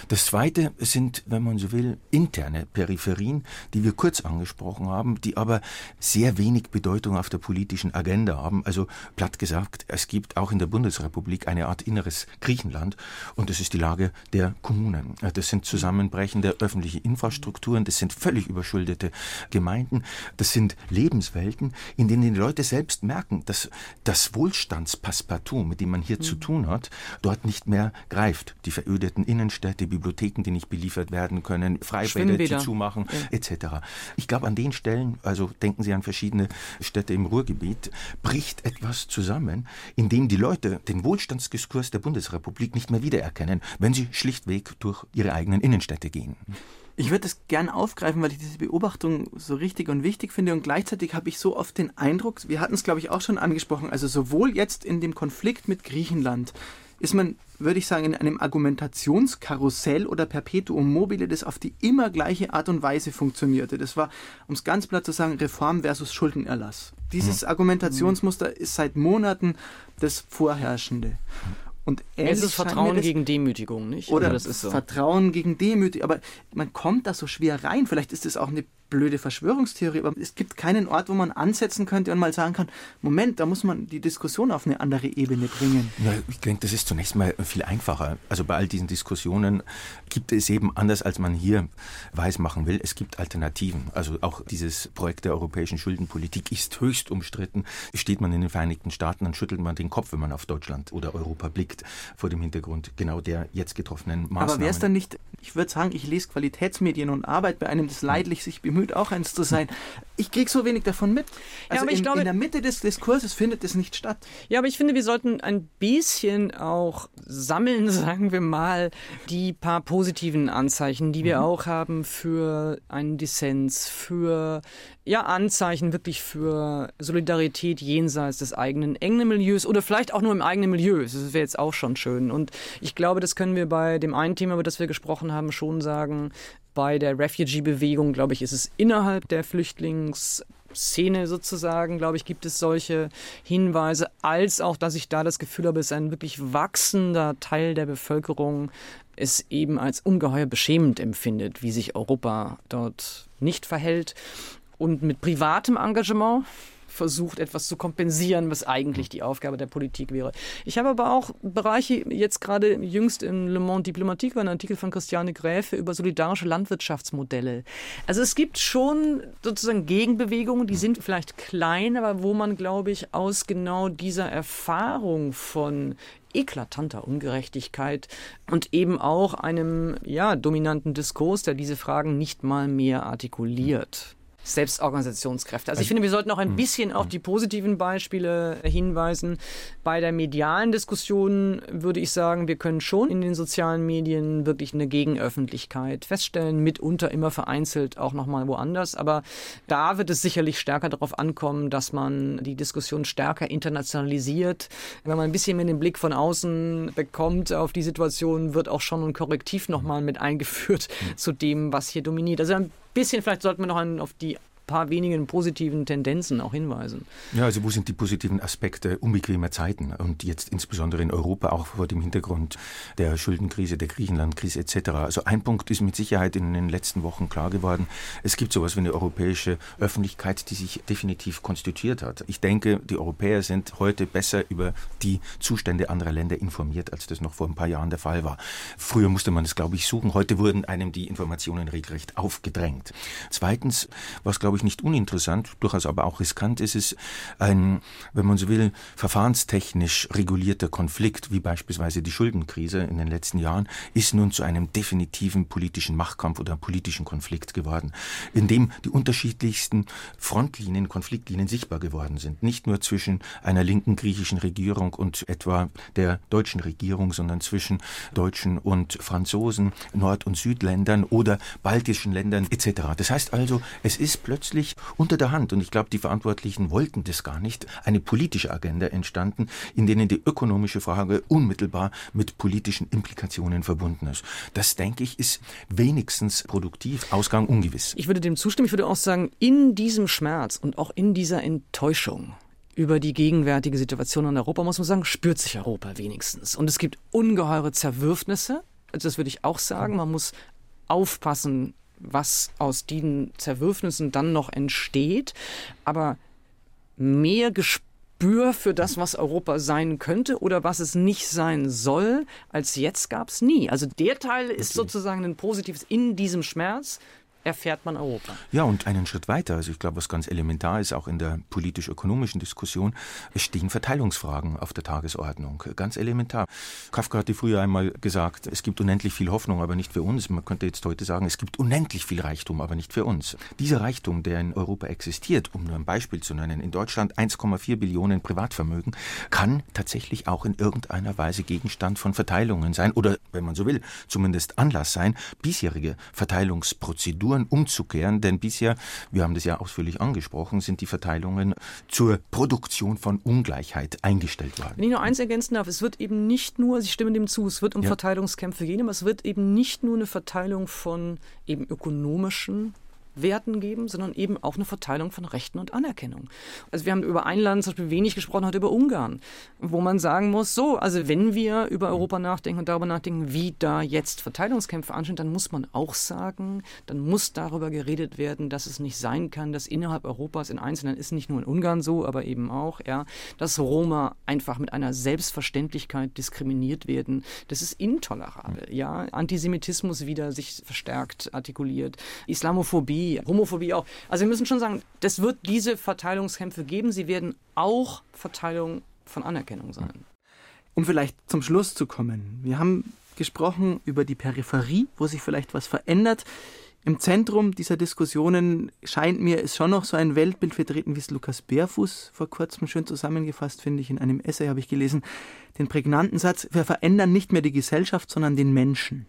Das Zweite sind, wenn man so will, interne Peripherien, die wir kurz angesprochen haben, die aber sehr wenig Bedeutung auf der politischen Agenda haben. Also platt gesagt, es gibt auch in der Bundesrepublik eine Art inneres Griechenland und das ist die Lage der Kommunen. Das sind zusammenbrechende öffentliche Infrastrukturen, das sind völlig überschuldete Gemeinden, das sind Lebenswelten, in denen die Leute selbst merken, dass das Wohlstandspassepartout, mit dem man hier mhm. zu tun hat, dort nicht mehr greift. Die verödeten Innenstädte, Bibliotheken, die nicht beliefert werden können, Freibäder, die zumachen, ja. etc. Ich glaube, an den Stellen, also denken Sie an verschiedene Städte im Ruhrgebiet, bricht etwas zusammen, in dem die Leute den Wohlstandsdiskurs der Bundesrepublik nicht mehr wiedererkennen, wenn sie schlichtweg durch ihre eigenen Innenstädte gehen. Ich würde das gern aufgreifen, weil ich diese Beobachtung so richtig und wichtig finde und gleichzeitig habe ich so oft den Eindruck, wir hatten es glaube ich auch schon angesprochen, also sowohl jetzt in dem Konflikt mit Griechenland ist man, würde ich sagen, in einem Argumentationskarussell oder Perpetuum mobile, das auf die immer gleiche Art und Weise funktionierte. Das war, um es ganz platt zu sagen, Reform versus Schuldenerlass. Dieses mhm. Argumentationsmuster ist seit Monaten das Vorherrschende. Und es ist Vertrauen gegen Demütigung, nicht? Oder, oder das ist so. Vertrauen gegen Demütigung. Aber man kommt da so schwer rein. Vielleicht ist es auch eine blöde Verschwörungstheorie, aber es gibt keinen Ort, wo man ansetzen könnte und mal sagen kann, Moment, da muss man die Diskussion auf eine andere Ebene bringen. Ja, ich denke, das ist zunächst mal viel einfacher. Also bei all diesen Diskussionen gibt es eben anders, als man hier weismachen will, es gibt Alternativen. Also auch dieses Projekt der europäischen Schuldenpolitik ist höchst umstritten. Steht man in den Vereinigten Staaten, dann schüttelt man den Kopf, wenn man auf Deutschland oder Europa blickt, vor dem Hintergrund genau der jetzt getroffenen Maßnahmen. Aber wäre es dann nicht, ich würde sagen, ich lese Qualitätsmedien und arbeite bei einem, das leidlich sich bemüht, bemüht, auch eins zu sein. Ich kriege so wenig davon mit. Also ja, aber ich in, glaube, in der Mitte des Diskurses findet es nicht statt. Ja, aber ich finde, wir sollten ein bisschen auch sammeln, sagen wir mal, die paar positiven Anzeichen, die wir mhm. auch haben für einen Dissens, für ja, Anzeichen wirklich für Solidarität jenseits des eigenen engen Milieus oder vielleicht auch nur im eigenen Milieu. Das wäre jetzt auch schon schön. Und ich glaube, das können wir bei dem einen Thema, über das wir gesprochen haben, schon sagen. Bei der Refugee-Bewegung, glaube ich, ist es innerhalb der Flüchtlingsszene sozusagen, glaube ich, gibt es solche Hinweise, als auch, dass ich da das Gefühl habe, es ist ein wirklich wachsender Teil der Bevölkerung es eben als ungeheuer beschämend empfindet, wie sich Europa dort nicht verhält. Und mit privatem Engagement versucht, etwas zu kompensieren, was eigentlich die Aufgabe der Politik wäre. Ich habe aber auch Bereiche, jetzt gerade jüngst in Le Monde Diplomatique war ein Artikel von Christiane Gräfe über solidarische Landwirtschaftsmodelle. Also es gibt schon sozusagen Gegenbewegungen, die sind vielleicht klein, aber wo man, glaube ich, aus genau dieser Erfahrung von eklatanter Ungerechtigkeit und eben auch einem ja, dominanten Diskurs, der diese Fragen nicht mal mehr artikuliert. Selbstorganisationskräfte. Also ich finde, wir sollten auch ein hm. bisschen auf hm. die positiven Beispiele hinweisen. Bei der medialen Diskussion würde ich sagen, wir können schon in den sozialen Medien wirklich eine Gegenöffentlichkeit feststellen, mitunter immer vereinzelt auch nochmal woanders. Aber da wird es sicherlich stärker darauf ankommen, dass man die Diskussion stärker internationalisiert. Wenn man ein bisschen mehr den Blick von außen bekommt auf die Situation, wird auch schon ein Korrektiv nochmal mit eingeführt mhm. zu dem, was hier dominiert. Also ein bisschen, vielleicht sollten wir noch auf die paar wenigen positiven Tendenzen auch hinweisen. Ja, also wo sind die positiven Aspekte unbequemer Zeiten und jetzt insbesondere in Europa auch vor dem Hintergrund der Schuldenkrise, der Griechenlandkrise etc. Also ein Punkt ist mit Sicherheit in den letzten Wochen klar geworden. Es gibt sowas wie eine europäische Öffentlichkeit, die sich definitiv konstituiert hat. Ich denke, die Europäer sind heute besser über die Zustände anderer Länder informiert, als das noch vor ein paar Jahren der Fall war. Früher musste man es, glaube ich, suchen. Heute wurden einem die Informationen regelrecht aufgedrängt. Zweitens, was glaube glaube ich, nicht uninteressant, durchaus aber auch riskant ist es ein, wenn man so will, verfahrenstechnisch regulierter Konflikt, wie beispielsweise die Schuldenkrise in den letzten Jahren, ist nun zu einem definitiven politischen Machtkampf oder politischen Konflikt geworden, in dem die unterschiedlichsten Frontlinien, Konfliktlinien sichtbar geworden sind. Nicht nur zwischen einer linken griechischen Regierung und etwa der deutschen Regierung, sondern zwischen Deutschen und Franzosen, Nord- und Südländern oder baltischen Ländern etc. Das heißt also, es ist plötzlich plötzlich unter der Hand, und ich glaube, die Verantwortlichen wollten das gar nicht, eine politische Agenda entstanden, in denen die ökonomische Frage unmittelbar mit politischen Implikationen verbunden ist. Das, denke ich, ist wenigstens produktiv, Ausgang ungewiss. Ich würde dem zustimmen. Ich würde auch sagen, in diesem Schmerz und auch in dieser Enttäuschung über die gegenwärtige Situation in Europa, muss man sagen, spürt sich Europa wenigstens. Und es gibt ungeheure Zerwürfnisse. Also das würde ich auch sagen. Man muss aufpassen, was aus diesen Zerwürfnissen dann noch entsteht. Aber mehr Gespür für das, was Europa sein könnte oder was es nicht sein soll, als jetzt gab es nie. Also der Teil ist okay. sozusagen ein positives in diesem Schmerz erfährt man Europa. Ja, und einen Schritt weiter, also ich glaube, was ganz elementar ist, auch in der politisch-ökonomischen Diskussion, es stehen Verteilungsfragen auf der Tagesordnung. Ganz elementar. Kafka hatte früher einmal gesagt, es gibt unendlich viel Hoffnung, aber nicht für uns. Man könnte jetzt heute sagen, es gibt unendlich viel Reichtum, aber nicht für uns. Dieser Reichtum, der in Europa existiert, um nur ein Beispiel zu nennen, in Deutschland 1,4 Billionen Privatvermögen, kann tatsächlich auch in irgendeiner Weise Gegenstand von Verteilungen sein oder, wenn man so will, zumindest Anlass sein, bisherige Verteilungsprozeduren Strukturen umzukehren, denn bisher, wir haben das ja ausführlich angesprochen, sind die Verteilungen zur Produktion von Ungleichheit eingestellt worden. Wenn ich noch eins ergänzen darf, es wird eben nicht nur, ich stimme dem zu, es wird um ja. Verteilungskämpfe gehen, aber es wird eben nicht nur eine Verteilung von eben ökonomischen Werten geben, sondern eben auch eine Verteilung von Rechten und Anerkennung. Also wir haben über ein Land zum Beispiel wenig gesprochen, heute über Ungarn, wo man sagen muss, so, also wenn wir über Europa nachdenken und darüber nachdenken, wie da jetzt Verteilungskämpfe anstehen, dann muss man auch sagen, dann muss darüber geredet werden, dass es nicht sein kann, dass innerhalb Europas in Einzelnen ist nicht nur in Ungarn so, aber eben auch, ja, dass Roma einfach mit einer Selbstverständlichkeit diskriminiert werden. Das ist intolerabel, ja. Antisemitismus wieder sich verstärkt artikuliert, Islamophobie Homophobie auch. Also wir müssen schon sagen, das wird diese Verteilungskämpfe geben. Sie werden auch Verteilung von Anerkennung sein. Um vielleicht zum Schluss zu kommen. Wir haben gesprochen über die Peripherie, wo sich vielleicht was verändert. Im Zentrum dieser Diskussionen scheint mir es schon noch so ein Weltbild vertreten, wie es Lukas Bärfuß vor kurzem schön zusammengefasst, finde ich. In einem Essay habe ich gelesen, den prägnanten Satz, wir verändern nicht mehr die Gesellschaft, sondern den Menschen.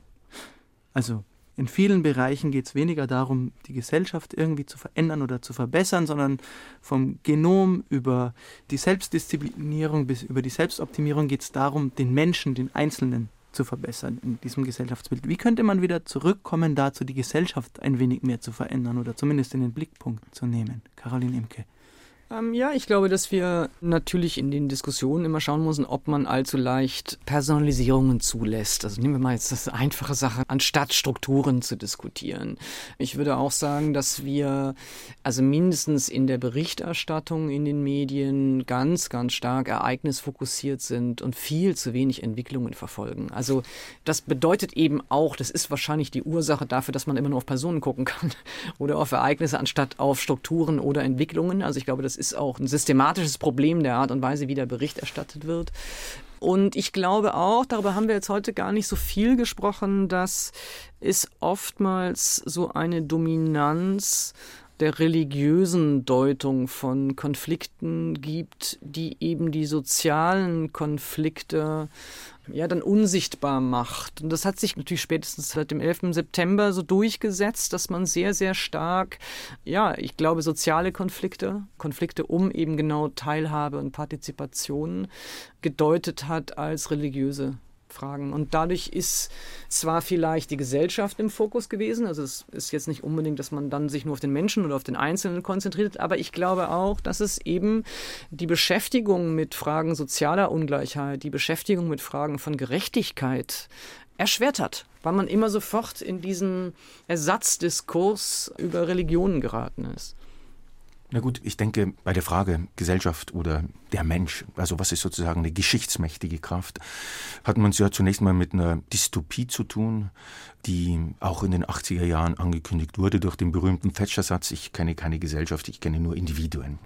Also in vielen Bereichen geht es weniger darum, die Gesellschaft irgendwie zu verändern oder zu verbessern, sondern vom Genom über die Selbstdisziplinierung bis über die Selbstoptimierung geht es darum, den Menschen, den Einzelnen zu verbessern in diesem Gesellschaftsbild. Wie könnte man wieder zurückkommen dazu, die Gesellschaft ein wenig mehr zu verändern oder zumindest in den Blickpunkt zu nehmen? Caroline Imke. Ähm, ja, ich glaube, dass wir natürlich in den Diskussionen immer schauen müssen, ob man allzu leicht Personalisierungen zulässt. Also nehmen wir mal jetzt das einfache Sache, anstatt Strukturen zu diskutieren. Ich würde auch sagen, dass wir also mindestens in der Berichterstattung in den Medien ganz, ganz stark ereignisfokussiert sind und viel zu wenig Entwicklungen verfolgen. Also das bedeutet eben auch, das ist wahrscheinlich die Ursache dafür, dass man immer nur auf Personen gucken kann oder auf Ereignisse anstatt auf Strukturen oder Entwicklungen. Also ich glaube, das ist auch ein systematisches Problem der Art und Weise, wie der Bericht erstattet wird. Und ich glaube auch, darüber haben wir jetzt heute gar nicht so viel gesprochen, dass es oftmals so eine Dominanz der religiösen Deutung von Konflikten gibt, die eben die sozialen Konflikte ja dann unsichtbar macht. Und das hat sich natürlich spätestens seit dem 11. September so durchgesetzt, dass man sehr, sehr stark, ja, ich glaube, soziale Konflikte, Konflikte um eben genau Teilhabe und Partizipation gedeutet hat als religiöse Fragen. Und dadurch ist zwar vielleicht die Gesellschaft im Fokus gewesen, also es ist jetzt nicht unbedingt, dass man dann sich nur auf den Menschen oder auf den Einzelnen konzentriert, aber ich glaube auch, dass es eben die Beschäftigung mit Fragen sozialer Ungleichheit, die Beschäftigung mit Fragen von Gerechtigkeit erschwert hat, weil man immer sofort in diesen Ersatzdiskurs über Religionen geraten ist. Na gut, ich denke, bei der Frage Gesellschaft oder der Mensch, also was ist sozusagen eine geschichtsmächtige Kraft, hat man es ja zunächst mal mit einer Dystopie zu tun, die auch in den 80er Jahren angekündigt wurde durch den berühmten Thatcher-Satz, ich kenne keine Gesellschaft, ich kenne nur Individuen.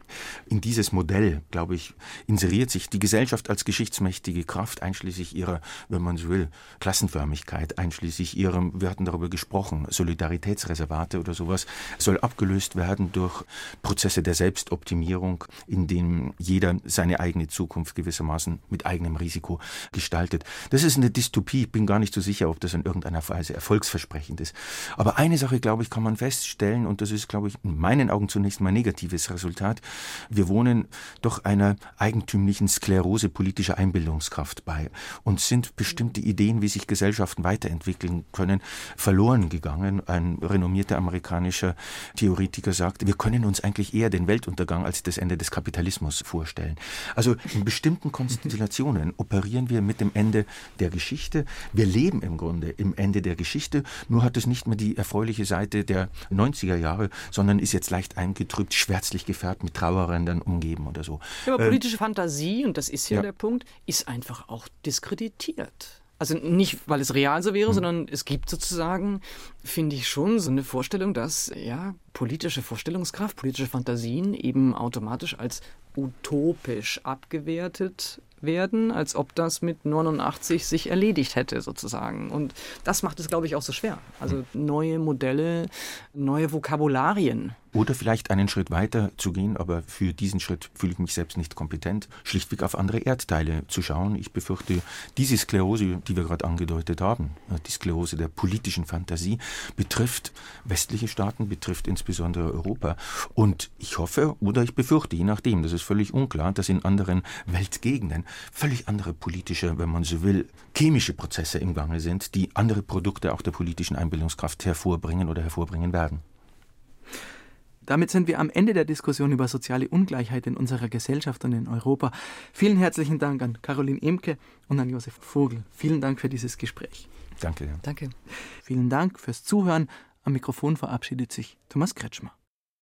In dieses Modell, glaube ich, inseriert sich die Gesellschaft als geschichtsmächtige Kraft, einschließlich ihrer, wenn man so will, Klassenförmigkeit, einschließlich ihrem, wir hatten darüber gesprochen, Solidaritätsreservate oder sowas, soll abgelöst werden durch Prozesse der Selbstoptimierung, in denen jeder seine eigene Zukunft gewissermaßen mit eigenem Risiko gestaltet. Das ist eine Dystopie. Ich bin gar nicht so sicher, ob das in irgendeiner Weise erfolgsversprechend ist. Aber eine Sache, glaube ich, kann man feststellen, und das ist, glaube ich, in meinen Augen zunächst mal negatives Resultat. Wir wohnen doch einer eigentümlichen Sklerose politischer Einbildungskraft bei und sind bestimmte Ideen, wie sich Gesellschaften weiterentwickeln können, verloren gegangen. Ein renommierter amerikanischer Theoretiker sagt, wir können uns eigentlich eher den Weltuntergang als das Ende des Kapitalismus vorstellen. Also in bestimmten Konstellationen operieren wir mit dem Ende der Geschichte. Wir leben im Grunde im Ende der Geschichte, nur hat es nicht mehr die erfreuliche Seite der 90er Jahre, sondern ist jetzt leicht eingetrübt, schwärzlich gefärbt, mit Trauerrändern umgeben oder so. Ja, aber ähm, politische Fantasie, und das ist ja, ja der Punkt, ist einfach auch diskreditiert. Also nicht, weil es real so wäre, mhm. sondern es gibt sozusagen, finde ich schon, so eine Vorstellung, dass ja politische Vorstellungskraft, politische Fantasien eben automatisch als utopisch abgewertet werden, als ob das mit 89 sich erledigt hätte sozusagen. Und das macht es, glaube ich, auch so schwer. Also neue Modelle, neue Vokabularien oder vielleicht einen Schritt weiter zu gehen, aber für diesen Schritt fühle ich mich selbst nicht kompetent, schlichtweg auf andere Erdteile zu schauen. Ich befürchte, diese Sklerose, die wir gerade angedeutet haben, die Sklerose der politischen Fantasie, betrifft westliche Staaten, betrifft insbesondere Europa. Und ich hoffe oder ich befürchte, je nachdem, das ist völlig unklar, dass in anderen Weltgegenden völlig andere politische, wenn man so will, chemische Prozesse im Gange sind, die andere Produkte auch der politischen Einbildungskraft hervorbringen oder hervorbringen werden. Damit sind wir am Ende der Diskussion über soziale Ungleichheit in unserer Gesellschaft und in Europa. Vielen herzlichen Dank an Caroline Emke und an Josef Vogel. Vielen Dank für dieses Gespräch. Danke. Danke. Vielen Dank fürs Zuhören. Am Mikrofon verabschiedet sich Thomas Kretschmer.